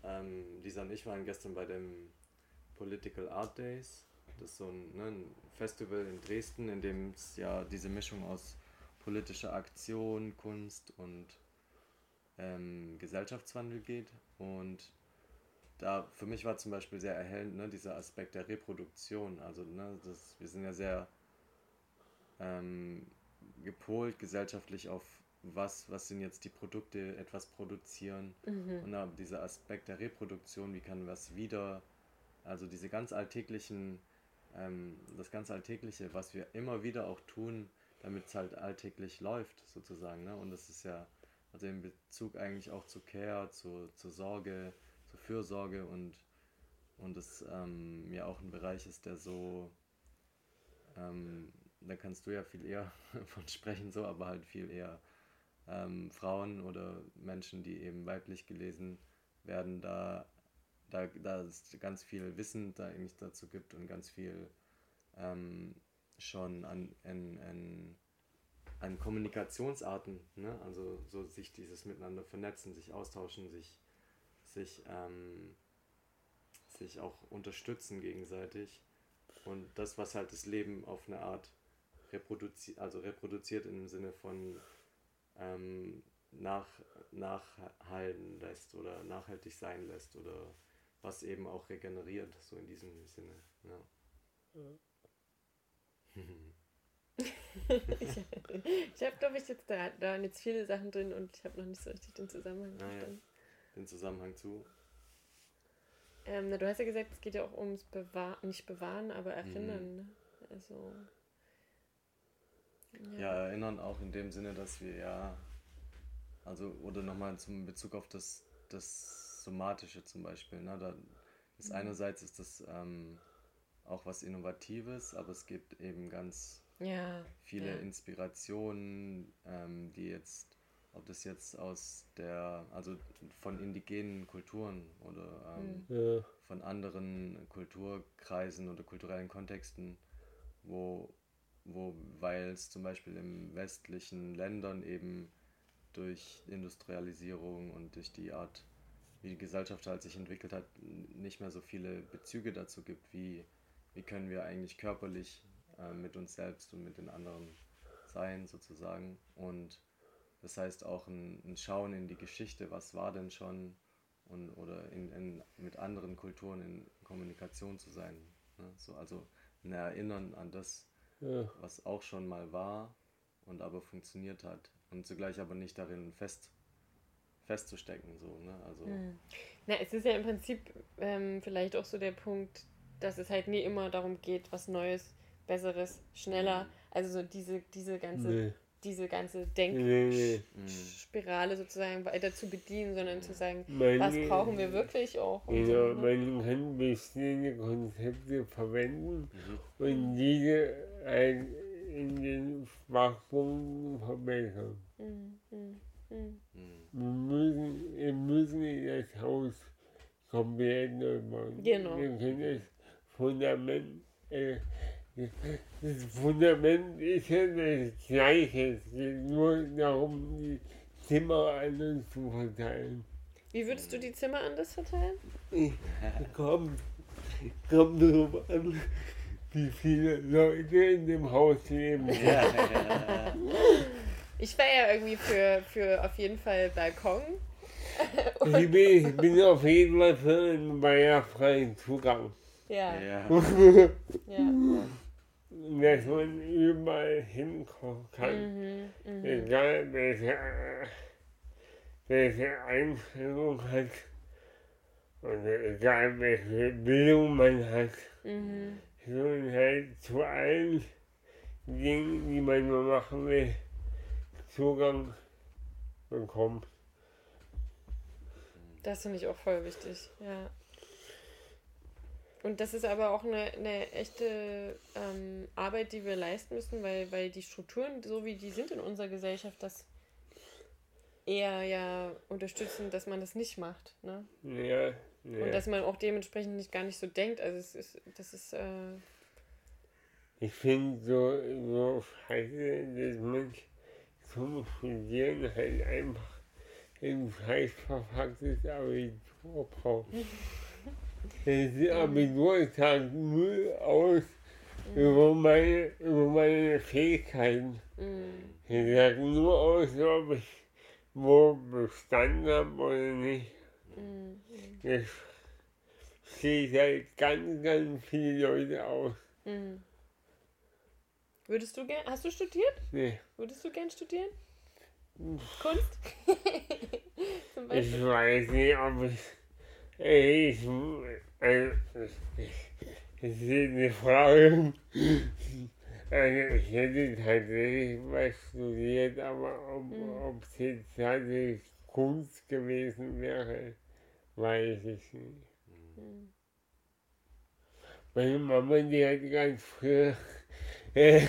ähm, Lisa und ich waren gestern bei dem Political Art Days. Das ist so ein, ne, ein Festival in Dresden, in dem es ja diese Mischung aus politischer Aktion, Kunst und ähm, Gesellschaftswandel geht. Und da für mich war zum Beispiel sehr erhellend ne, dieser Aspekt der Reproduktion. Also ne, das, wir sind ja sehr ähm, gepolt gesellschaftlich auf was, was sind jetzt die Produkte, etwas produzieren. Und dann dieser Aspekt der Reproduktion, wie kann was wieder, also diese ganz alltäglichen, ähm, das ganz Alltägliche, was wir immer wieder auch tun, damit es halt alltäglich läuft, sozusagen. Ne? Und das ist ja, also in Bezug eigentlich auch zu Care, zu, zur Sorge, zur Fürsorge und, und das ähm, ja auch ein Bereich ist, der so, ähm, da kannst du ja viel eher von sprechen, so, aber halt viel eher ähm, Frauen oder Menschen, die eben weiblich gelesen werden, da, da, da es ganz viel Wissen da eigentlich dazu gibt und ganz viel ähm, schon an, an, an, an Kommunikationsarten, ne? also so sich dieses miteinander vernetzen, sich austauschen, sich, sich, ähm, sich auch unterstützen gegenseitig und das, was halt das Leben auf eine Art reproduziert, also reproduziert im Sinne von ähm, nach, nachhalten lässt oder nachhaltig sein lässt oder was eben auch regeneriert, so in diesem Sinne. Ja. ich ich habe, glaube ich, jetzt da, da waren jetzt viele Sachen drin und ich habe noch nicht so richtig den Zusammenhang Ah, ja. verstanden. Den Zusammenhang zu. Ähm, na, du hast ja gesagt, es geht ja auch ums Bewahren, nicht Bewahren, aber Erinnern. Ne? Also. Ja, erinnern auch in dem Sinne, dass wir ja, also, oder nochmal zum Bezug auf das, das Somatische zum Beispiel, ne? Da ist einerseits ist das ähm, auch was Innovatives, aber es gibt eben ganz Ja. viele ja. Inspirationen, ähm, die jetzt, ob das jetzt aus der, also von indigenen Kulturen oder ähm, Ja, von anderen Kulturkreisen oder kulturellen Kontexten, wo, wo weil es zum Beispiel in westlichen Ländern eben durch Industrialisierung und durch die Art, wie die Gesellschaft halt sich entwickelt hat, nicht mehr so viele Bezüge dazu gibt, wie, wie können wir eigentlich körperlich äh, mit uns selbst und mit den anderen sein, sozusagen. Und das heißt auch ein, ein Schauen in die Geschichte, was war denn schon und, oder in, in, mit anderen Kulturen in Kommunikation zu sein. Ne? So, also ein Erinnern an das, ja, was auch schon mal war und aber funktioniert hat. Und zugleich aber nicht darin fest, festzustecken. So, ne? Also, Hm. Na, es ist ja im Prinzip ähm, vielleicht auch so der Punkt, dass es halt nie immer darum geht, was Neues, Besseres, schneller, also so diese, diese ganze, nee, diese ganze nee, nee. Denkspirale mm, sozusagen weiter zu bedienen, sondern zu sagen, Meine- was brauchen wir wirklich auch. Und Genau, so, ne? man kann bestehende Konzepte verwenden mhm, und diese ein, in den Schwachpunkten verbessern. Hm, hm, hm. mm. Wir müssen, wir müssen das Haus komplett neu bauen. Genau. Wir können das Fundament, äh, das Fundament ist ja das gleiche. Es geht nur darum, die Zimmer anders zu verteilen. Wie würdest du die Zimmer anders verteilen? Kommt, kommt drauf an, wie viele Leute in dem Haus leben. Ja, ja, Ich wäre ja irgendwie für, für auf jeden Fall Balkon. Ich bin, ich bin auf jeden Fall für einen barrierefreien Zugang. Ja, ja, ja. Dass man überall hinkommen kann. Mhm, mhm. Egal welche, welche Einstellung hat oder egal welche Bildung man hat. Mhm. sondern halt zu allen Dingen, die man nur machen will, Zugang bekommen. Das finde ich auch voll wichtig, ja. Und das ist aber auch eine, eine echte ähm, Arbeit, die wir leisten müssen, weil, weil die Strukturen, so wie die sind in unserer Gesellschaft, das eher ja unterstützen, dass man das nicht macht. Ne? Ja, Und ja. dass man auch dementsprechend nicht gar nicht so denkt. Also es ist, das ist, äh, Ich finde so, so scheiße, dass man zum Studieren halt einfach ein scheiß verpacktes Abitur braucht. Das Abitur sagt null aus über meine, über meine Fähigkeiten. mh, Ich sage nur aus, ob ich wo bestanden habe oder nicht. mh, Das steht halt ganz, ganz viele Leute aus. mh. Würdest du gern, hast du studiert? Nee, Würdest du gern studieren? Kunst? Ich weiß nicht, ob ich. Ich, das ist eine Frage. Also ich hätte tatsächlich was studiert, aber ob Mhm. es jetzt tatsächlich Kunst gewesen wäre, weiß ich nicht. Mhm. Meine Mama, die hat ganz früher äh,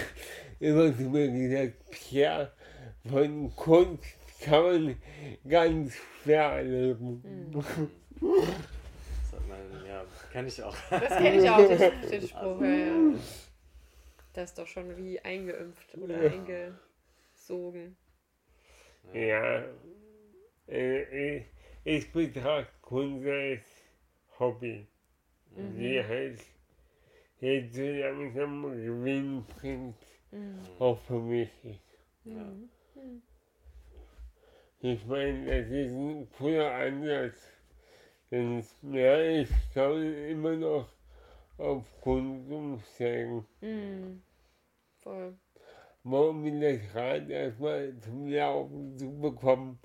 immer zu mir gesagt, Pierre, von Kunst kann man ganz schwer leben. Mhm. Man, ja, kenne ich auch. Das kenne ich auch, den, den Spruch. Ja, ja. Das ist doch schon wie eingeimpft oder Ja. eingesogen. Ja, äh, ich, ich betrachte Kunst als Hobby, Mhm. die halt jetzt so langsam Gewinn bringt, Mhm. auch für mich. Ja. Mhm. Ich meine, das ist ein cooler Ansatz. Denn ja, ich kann immer noch auf Kunst umsteigen. Mhm. Voll. Morgen das Rad erstmal zum Laufen zu bekommen,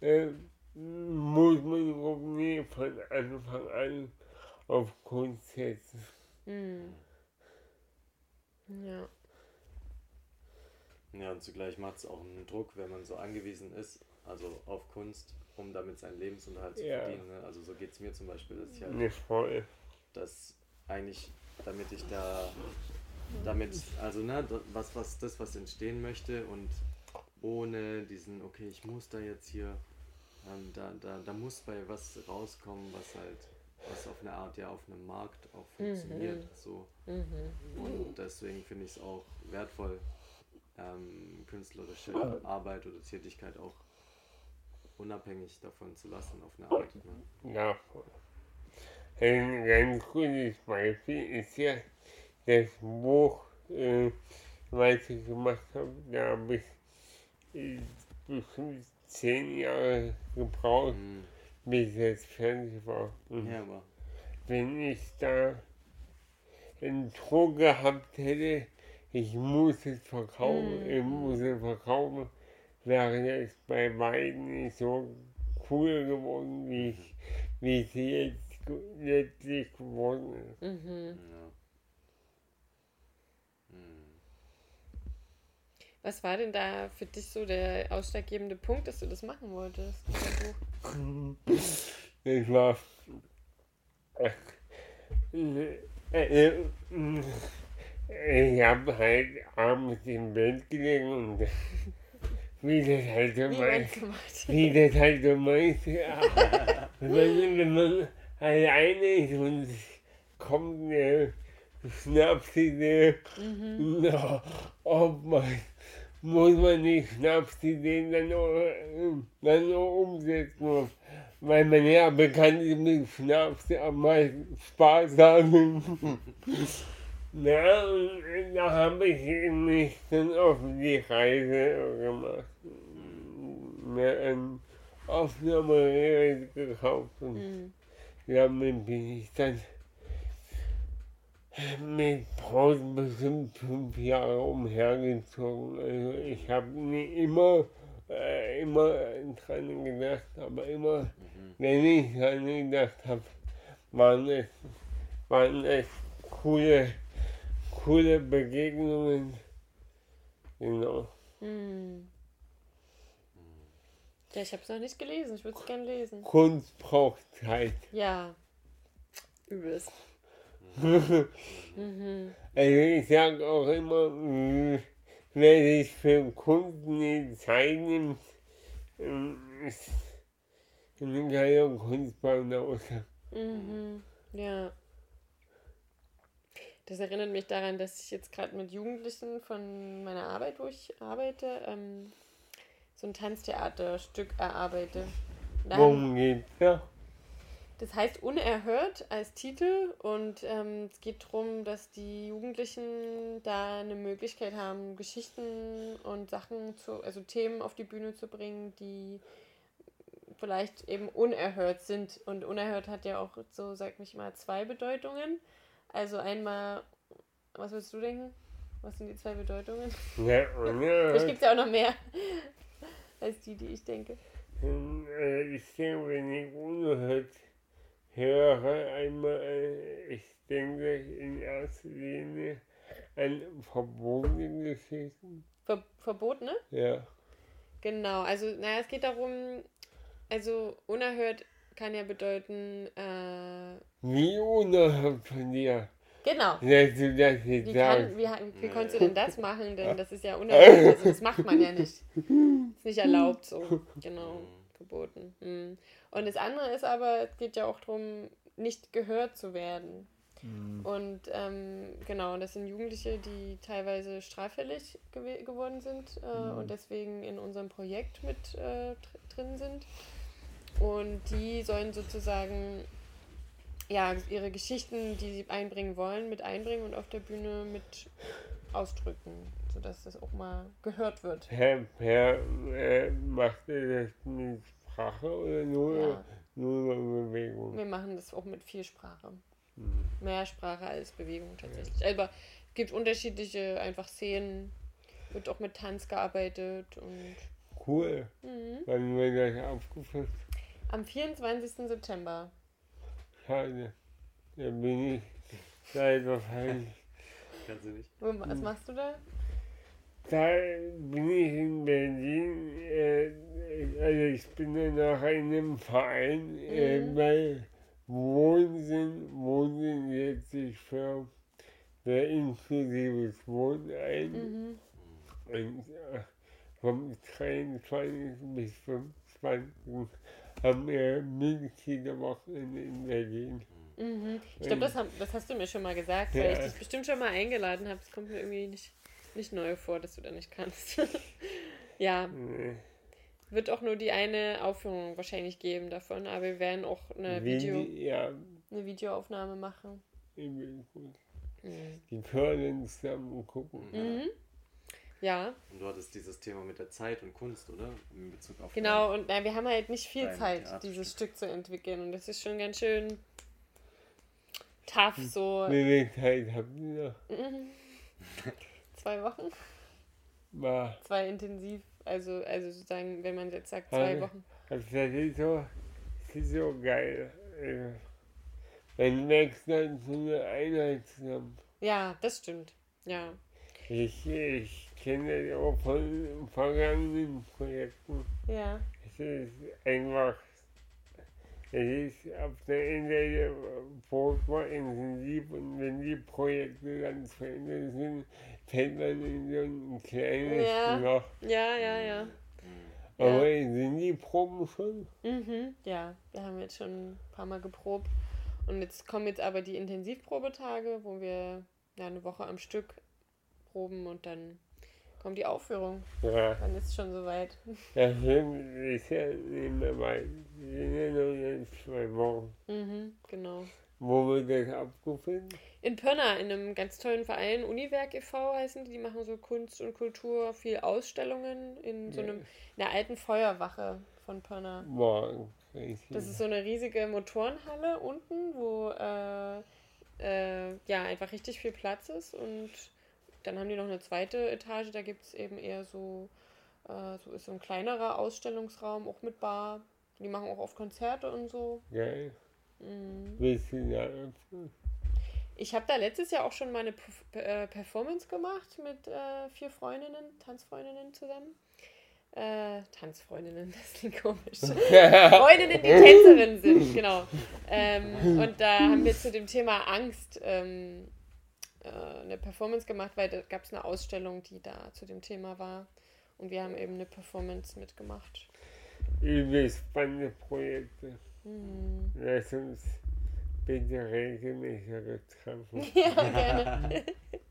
äh, muss man auch nie von Anfang an auf Kunst setzen. Mhm. Ja. Ja, und zugleich macht es auch einen Druck, wenn man so angewiesen ist, also auf Kunst, um damit seinen Lebensunterhalt zu Ja. verdienen. Ne? Also so geht es mir zum Beispiel, dass ich halt Nicht voll. dass eigentlich, damit ich da, damit, also ne, was, was, das, was entstehen möchte und ohne diesen, okay, ich muss da jetzt hier, ähm, da, da, da muss bei was rauskommen, was halt, was auf eine Art ja auf einem Markt auch funktioniert, so. Mhm. Und deswegen finde ich es auch wertvoll, ähm, künstlerische Arbeit oder Tätigkeit auch unabhängig davon zu lassen auf eine Art. Ne? Ja, voll. Ein ganz gutes Beispiel ist ja das Buch, äh, was ich gemacht habe. Da habe ich äh, bestimmt zehn Jahre gebraucht, Mhm. bis es fertig war. Und Ja, aber wenn ich da einen Druck gehabt hätte, ich muss es verkaufen, Mhm. ich muss es verkaufen, wäre es bei beiden nicht so cool geworden, wie, ich, wie es jetzt letztlich geworden ist. Mhm. ja. Mhm. Was war denn da für dich so der ausschlaggebende Punkt, dass du das machen wolltest? Das war. Ich habe halt abends im Bett gelegen und wie das halt so gemacht? wie das halt so meist, ja, wenn, man, wenn man alleine ist und kommt eine Schnapsidee, na, ob man, muss man die Schnapsideen dann auch, dann auch umsetzen, weil man ja bekannt ist mit Schnaps am meisten Spaß haben. Ja, und da habe ich mich dann auf die Reise gemacht. Mir ein Aufnahmegerät gekauft und Mhm. damit bin ich dann mit Pausen bestimmt fünf Jahre umhergezogen. Also ich habe nie immer, äh, immer dran gedacht, aber immer, Mhm. wenn ich dran gedacht habe, waren es, waren es coole, coole Begegnungen. Genau. Hm. Ja, ich habe es noch nicht gelesen. Ich würde es gerne lesen. Kunst braucht Zeit. Ja. Übelst. Mhm. Also ich sage auch immer, mh, wer sich für Kunst nie Zeit nimmt, ähm, ist ein geiler Kunstbanause. Mhm. Ja. Das erinnert mich daran, dass ich jetzt gerade mit Jugendlichen von meiner Arbeit, wo ich arbeite, ähm, so ein Tanztheaterstück erarbeite. Worum geht's da? Das heißt Unerhört als Titel und ähm, es geht darum, dass die Jugendlichen da eine Möglichkeit haben, Geschichten und Sachen zu, also Themen auf die Bühne zu bringen, die vielleicht eben unerhört sind. Und unerhört hat ja auch so, sag mich mal, zwei Bedeutungen. Also einmal, was würdest du denken? Was sind die zwei Bedeutungen? Ja, Vielleicht gibt es ja auch noch mehr als die, die ich denke. Äh, Ich denke, wenn ich unerhört höre, einmal, äh, ich denke in erster Linie an verbotene Geschichten. Ver Verbot, ne? Ja. Genau, also naja, es geht darum, also unerhört kann ja bedeuten, äh, Wie unerhört von dir, genau. Wie, kann, wie, wie konntest du denn das machen? Denn das ist ja unerhört. Also das macht man ja nicht. Ist nicht erlaubt so. Genau, verboten. Hm. Und das andere ist aber, es geht ja auch darum, nicht gehört zu werden. Und ähm, genau, und das sind Jugendliche, die teilweise straffällig gew geworden sind äh, und deswegen in unserem Projekt mit äh, dr drin sind. Und die sollen sozusagen ja, ihre Geschichten, die sie einbringen wollen, mit einbringen und auf der Bühne mit ausdrücken, sodass das auch mal gehört wird. Per, per äh, macht ihr das mit Sprache oder nur, Ja. nur Bewegung? Wir machen das auch mit viel Sprache. Hm. Mehr Sprache als Bewegung tatsächlich. Aber es gibt unterschiedliche einfach Szenen, wird auch mit Tanz gearbeitet und Cool. mhm. Wann wird das aufgefasst? Am 24. September. Schade. Da bin ich leider falsch. Kannst du nicht? Was machst du da? Da bin ich in Berlin, äh, also ich bin dann nach einem Verein äh, Mhm. bei Wohnsinn, Wohnsinn setzt sich für, für inklusives Wohnen ein. Mhm. Und äh, vom 23. bis 25. haben wir Mitgliederwochenende in Berlin. Mhm. Ich glaube, das, das hast du mir schon mal gesagt, weil Ja. ich dich bestimmt schon mal eingeladen habe. Es kommt mir irgendwie nicht, nicht neu vor, dass du da nicht kannst. ja, Äh, wird auch nur die eine Aufführung wahrscheinlich geben davon, aber wir werden auch eine, Video, Vide- Ja, eine Videoaufnahme machen. Mhm. Die können zusammen gucken. Mhm. Ja, Und du hattest dieses Thema mit der Zeit und Kunst, oder? In Bezug auf genau. Und na, wir haben halt nicht viel Zeit, Theaterstück. dieses Stück zu entwickeln. Und das ist schon ganz schön tough, so Wie viel Zeit habt ihr noch? zwei Wochen, Mal. zwei intensiv. Also, also sozusagen, wenn man jetzt sagt, zwei Ja. Wochen. Also das ist so, das ist so geil. Also, man wächst dann zu einer Einheit zusammen. Ja, das stimmt. Ja. Ich, ich kenne das auch von vergangenen Projekten. Ja. Es ist einfach, es ist auf der Ende furchtbar intensiv und wenn die Projekte dann zu Ende sind, fällt man in so ein kleines Ja. Loch. Ja, ja, ja. Aber sind die Proben schon? Mhm, ja, wir haben jetzt schon ein paar Mal geprobt. Und jetzt kommen jetzt aber die Intensivprobetage, wo wir ja, eine Woche am Stück proben und dann kommt die Aufführung. Ja, Dann ist es schon soweit. das sind, ist ja nicht mehr weit. Wir sind ja noch in zwei Wochen. Mhm, genau. Wo wird das abgefunden? In Pönna, in einem ganz tollen Verein, Uniwerk e.V. heißen die, die machen so Kunst und Kultur, viel Ausstellungen in so einem, in der alten Feuerwache von Pönna. Morgen. richtig. Das ist so eine riesige Motorenhalle unten, wo äh, äh, ja einfach richtig viel Platz ist und dann haben die noch eine zweite Etage, da gibt es eben eher so, äh, so ist so ein kleinerer Ausstellungsraum, auch mit Bar. Die machen auch oft Konzerte und so. Geil. Mhm. Willst du da öffnen? Ich habe da letztes Jahr auch schon mal eine Perf- äh, Performance gemacht mit äh, vier Freundinnen, Tanzfreundinnen zusammen. Äh, Tanzfreundinnen, das klingt komisch. Freundinnen, die Tänzerinnen sind, genau. Ähm, und da haben wir zu dem Thema Angst ähm, äh, eine Performance gemacht, weil da gab es eine Ausstellung, die da zu dem Thema war. Und wir haben eben eine Performance mitgemacht. Übelst spannende Projekte. Hm. Lass uns bitte regelmäßiger treffen. Ja, gerne.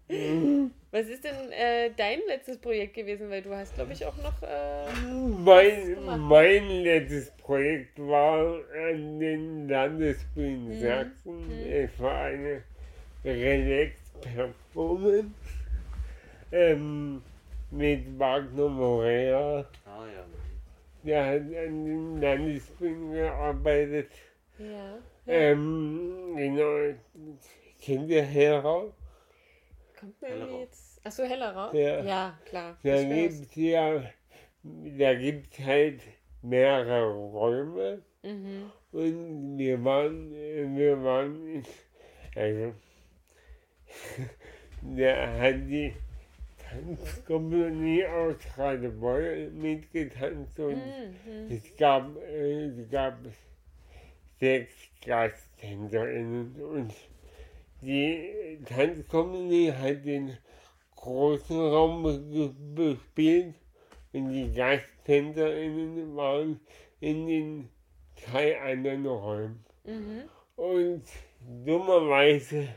Was ist denn äh, dein letztes Projekt gewesen? Weil du hast, glaube ich, auch noch. Äh, Mein, mein letztes Projekt war an den Landesbühnen Mhm. Sachsen. Mhm. Es war eine Relax-Performance ähm, mit Wagner Morea. Ah ja. Der hat an den Landesbühnen gearbeitet. ja. ja. Ähm, genau. Kennt ihr Hera? Kommt mir Hellerau. jetzt. Achso, Hellerau? Ja. ja klar. Da gibt ja, da gibt's halt mehrere Räume. Mhm. Und wir waren, äh, wir waren, also, da hat die Tanzkompanie aus Radebeul mitgetanzt und Mhm. es gab, äh, es gab sechs Gasttänzerinnen und die Tanzkompanie hat den großen Raum be- bespielt und die Gasttänzerinnen waren in den drei anderen Räumen. Mhm. Und dummerweise,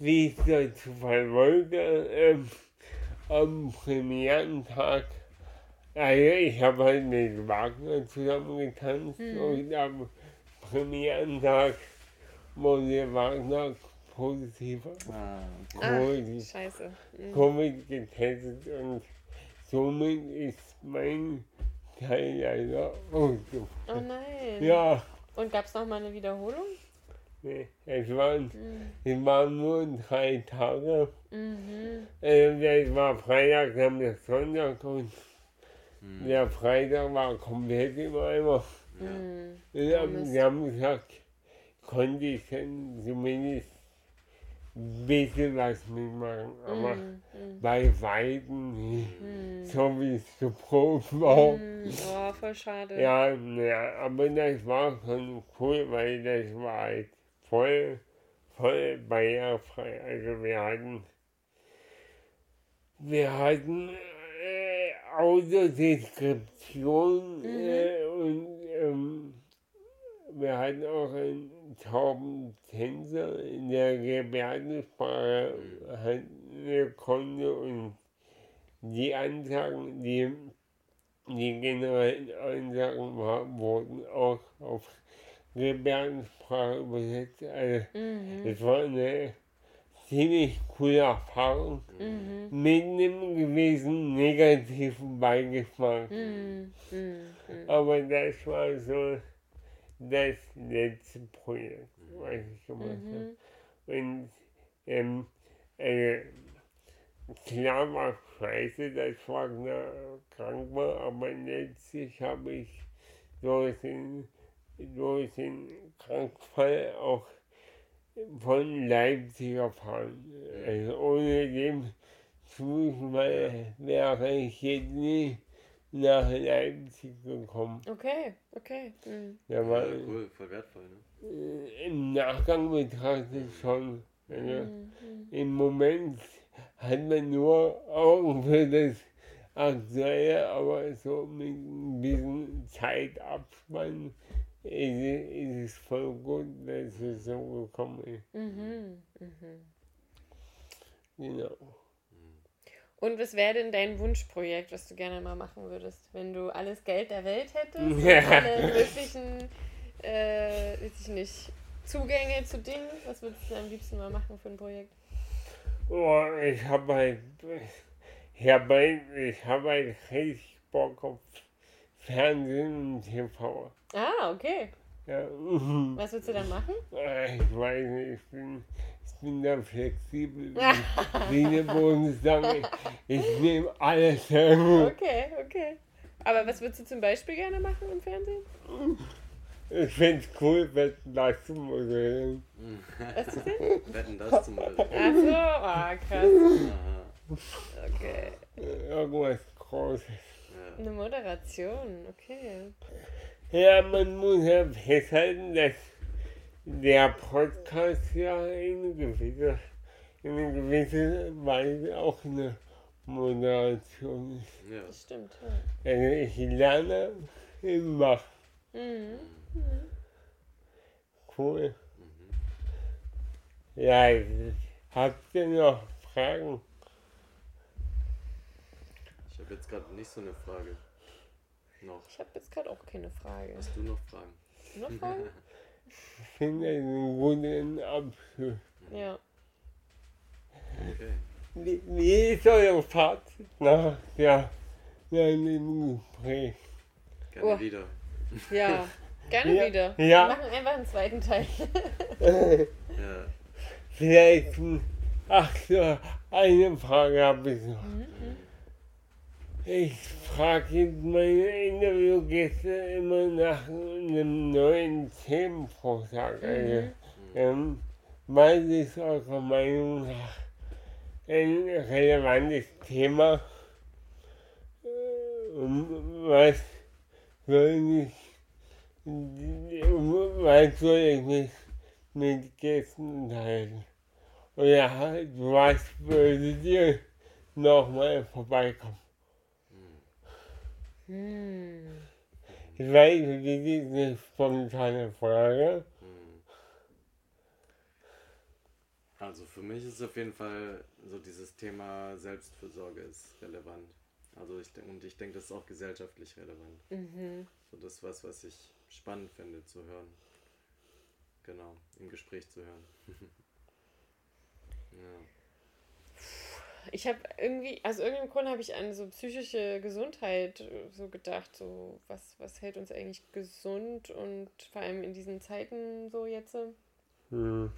wie der Zufall wollte, ähm, am Premierentag, also ich habe halt mit Wagner zusammen getanzt Mhm. und am Premierentag wurde Wagner positiv, Ah, okay. Ah, Covid. Mhm. Covid getestet und somit ist mein Teil leider ausgefallen. Oh nein. Ja, Und gab es nochmal eine Wiederholung? Nee, es waren Mhm. Es waren nur drei Tage. Mhm. Das war Freitag, Samstag, Sonntag und Hm. der Freitag war komplett im Eimer. Ja. Mhm. Und am. Samstag konnte ich dann zumindest ein bisschen was mitmachen, aber Mhm. Mhm. bei Weitem nicht Mhm. so wie es geprobt war. Mhm. Oh, voll schade. Ja, ja, aber das war schon cool, weil das war halt voll, voll barrierefrei. Also wir hatten, wir hatten äh, Autodeskription Mhm. äh, und ähm, wir hatten auch einen tauben Tänzer, der Gebärdensprache halten konnte und die Ansagen, die die generellen Ansagen wurden auch auf Gebärdensprache übersetzt. Also Mhm. es war eine ziemlich coole Erfahrung Mhm. mit einem gewissen negativen Beigeschmack. Mhm. Mhm. Aber das war so das letzte Projekt, was ich gemacht habe. Mhm. Und ähm, äh, klar war scheiße, dass Wagner krank war, aber letztlich habe ich durch den, durch den Krankfall auch von Leipzig erfahren. Also ohne den Fußball wäre ich jetzt nie nach Leipzig gekommen. Okay, okay. Mhm. Ja, war, cool, voll wertvoll, ne? äh, Im Nachgang betrachtet schon. Also, Mhm. Im Moment hat man nur Augen für das Aktuelle, aber so mit ein bisschen Zeitabspann es- ist voll gut, dass es so gekommen ist. Mhm. Mhm. Genau. Und was wäre denn dein Wunschprojekt, was du gerne mal machen würdest, wenn du alles Geld der Welt hättest? Ja. alle möglichen, äh, weiß ich nicht, Zugänge zu Dingen? Was würdest du am liebsten mal machen für ein Projekt? Oh, ich habe halt, ich habe halt, ich habe halt richtig Bock auf Fernsehen und TV. Ah, okay. Ja. Was würdest du dann machen? Äh, Ich weiß nicht, ich bin ich bin da flexibel. Wie eine Bonussache. Ich nehme alles her. Okay, okay. Aber was würdest du zum Beispiel gerne machen im Fernsehen? Ich finde es cool, wenn das zu moderieren. Was ist denn? Wetten das zum Beispiel. Ach so, ah, krass. Aha. Okay. Irgendwas Großes. Eine Moderation, okay. Ja, man muss ja festhalten, dass der Podcast ja in gewisser, in einer gewissen Weise auch eine Moderation ist. Ja. Das stimmt, ja. Also ich lerne immer. Mhm. Cool. Mhm. Ja, habt ihr noch Fragen? Ich habe jetzt gerade nicht so eine Frage. Noch. Ich habe jetzt gerade auch keine Frage. Hast du noch Fragen? Noch Fragen? Ich finde einen guten Abschluss. Ja. Okay. Wie, wie ist euer Fazit nach der, dem Gespräch? Gerne Oh. wieder. Ja, gerne Ja. wieder. Ja. Wir machen einfach einen zweiten Teil. Ja. Vielleicht, ach so, eine Frage habe ich noch. Ich frage jetzt meine Interviewgäste immer nach einem neuen Themenvorschlag. Also, ähm, was ist eurer Meinung nach ein relevantes Thema? Äh, Und was soll ich, was soll ich mit, mit Gästen teilen? Oder halt, was würdet ihr nochmal vorbeikommen? Hm. Ich weiß, das ist eine spontane Frage. Hm. Also für mich ist auf jeden Fall so dieses Thema Selbstfürsorge ist relevant. Also ich denke, und ich denke, das ist auch gesellschaftlich relevant. Mhm. So das ist was, was ich spannend finde zu hören. Genau, im Gespräch zu hören. ja. Ich habe irgendwie, aus irgendeinem Grund habe ich an so psychische Gesundheit äh, so gedacht, so was, was hält uns eigentlich gesund und vor allem in diesen Zeiten so jetzt, Hm.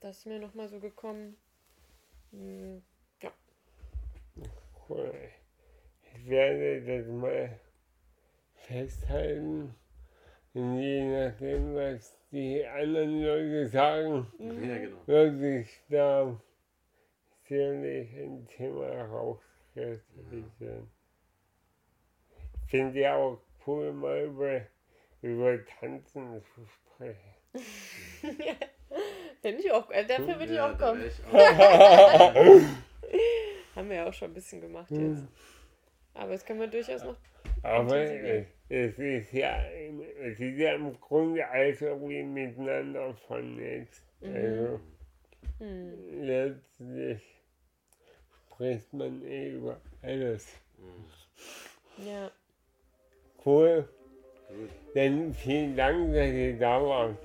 das ist mir nochmal so gekommen. Hm, Ja, Cool. Ich werde das mal festhalten. Je nachdem, was die anderen Leute sagen, ja, genau. wird sich da ein Thema rauskristallisieren. Ich finde ja auch cool, mal über, über Tanzen zu sprechen. finde ich auch, äh, dafür würde ich auch kommen. Haben wir ja auch schon ein bisschen gemacht jetzt. Aber das können wir durchaus noch. Aber es, es, ist ja, im- es ist ja im Grunde alles irgendwie miteinander vernetzt. Also Hm. letztlich spricht man eh über alles. Ja, Cool. Gut. Dann vielen Dank, dass ihr da wart.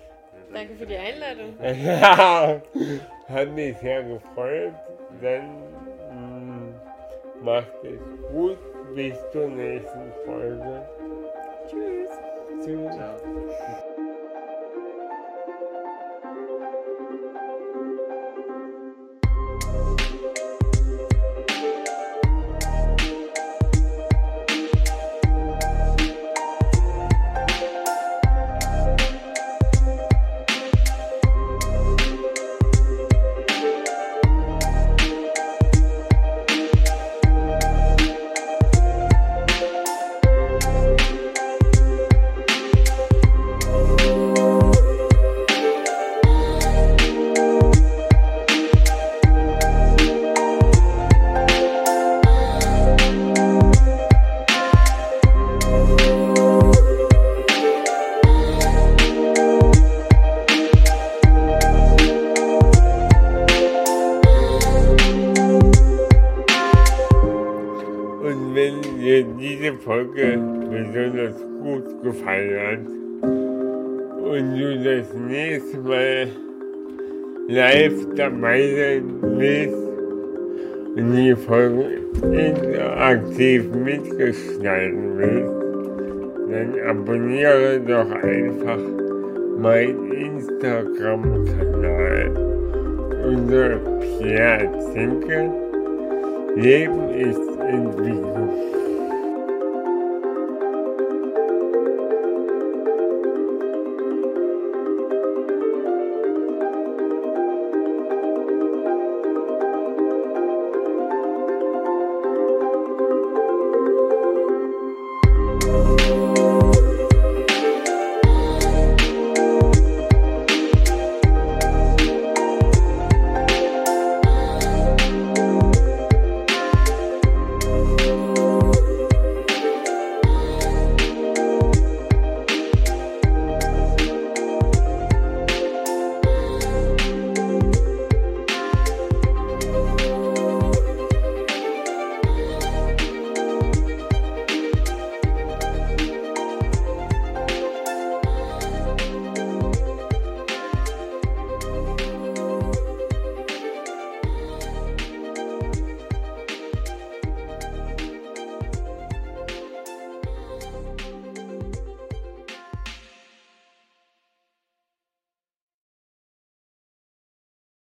Danke für die Einladung. Ja, hat mich sehr gefreut. Dann mm, macht es gut. Bis zur nächsten Folge. Tschüss. Tschüss. Ciao. Folge besonders gut gefallen hat und du das nächste Mal live dabei sein willst und die Folge interaktiv mitgestalten willst, dann abonniere doch einfach meinen Instagram-Kanal unsere Plazenta. Leben ist Entwicklung.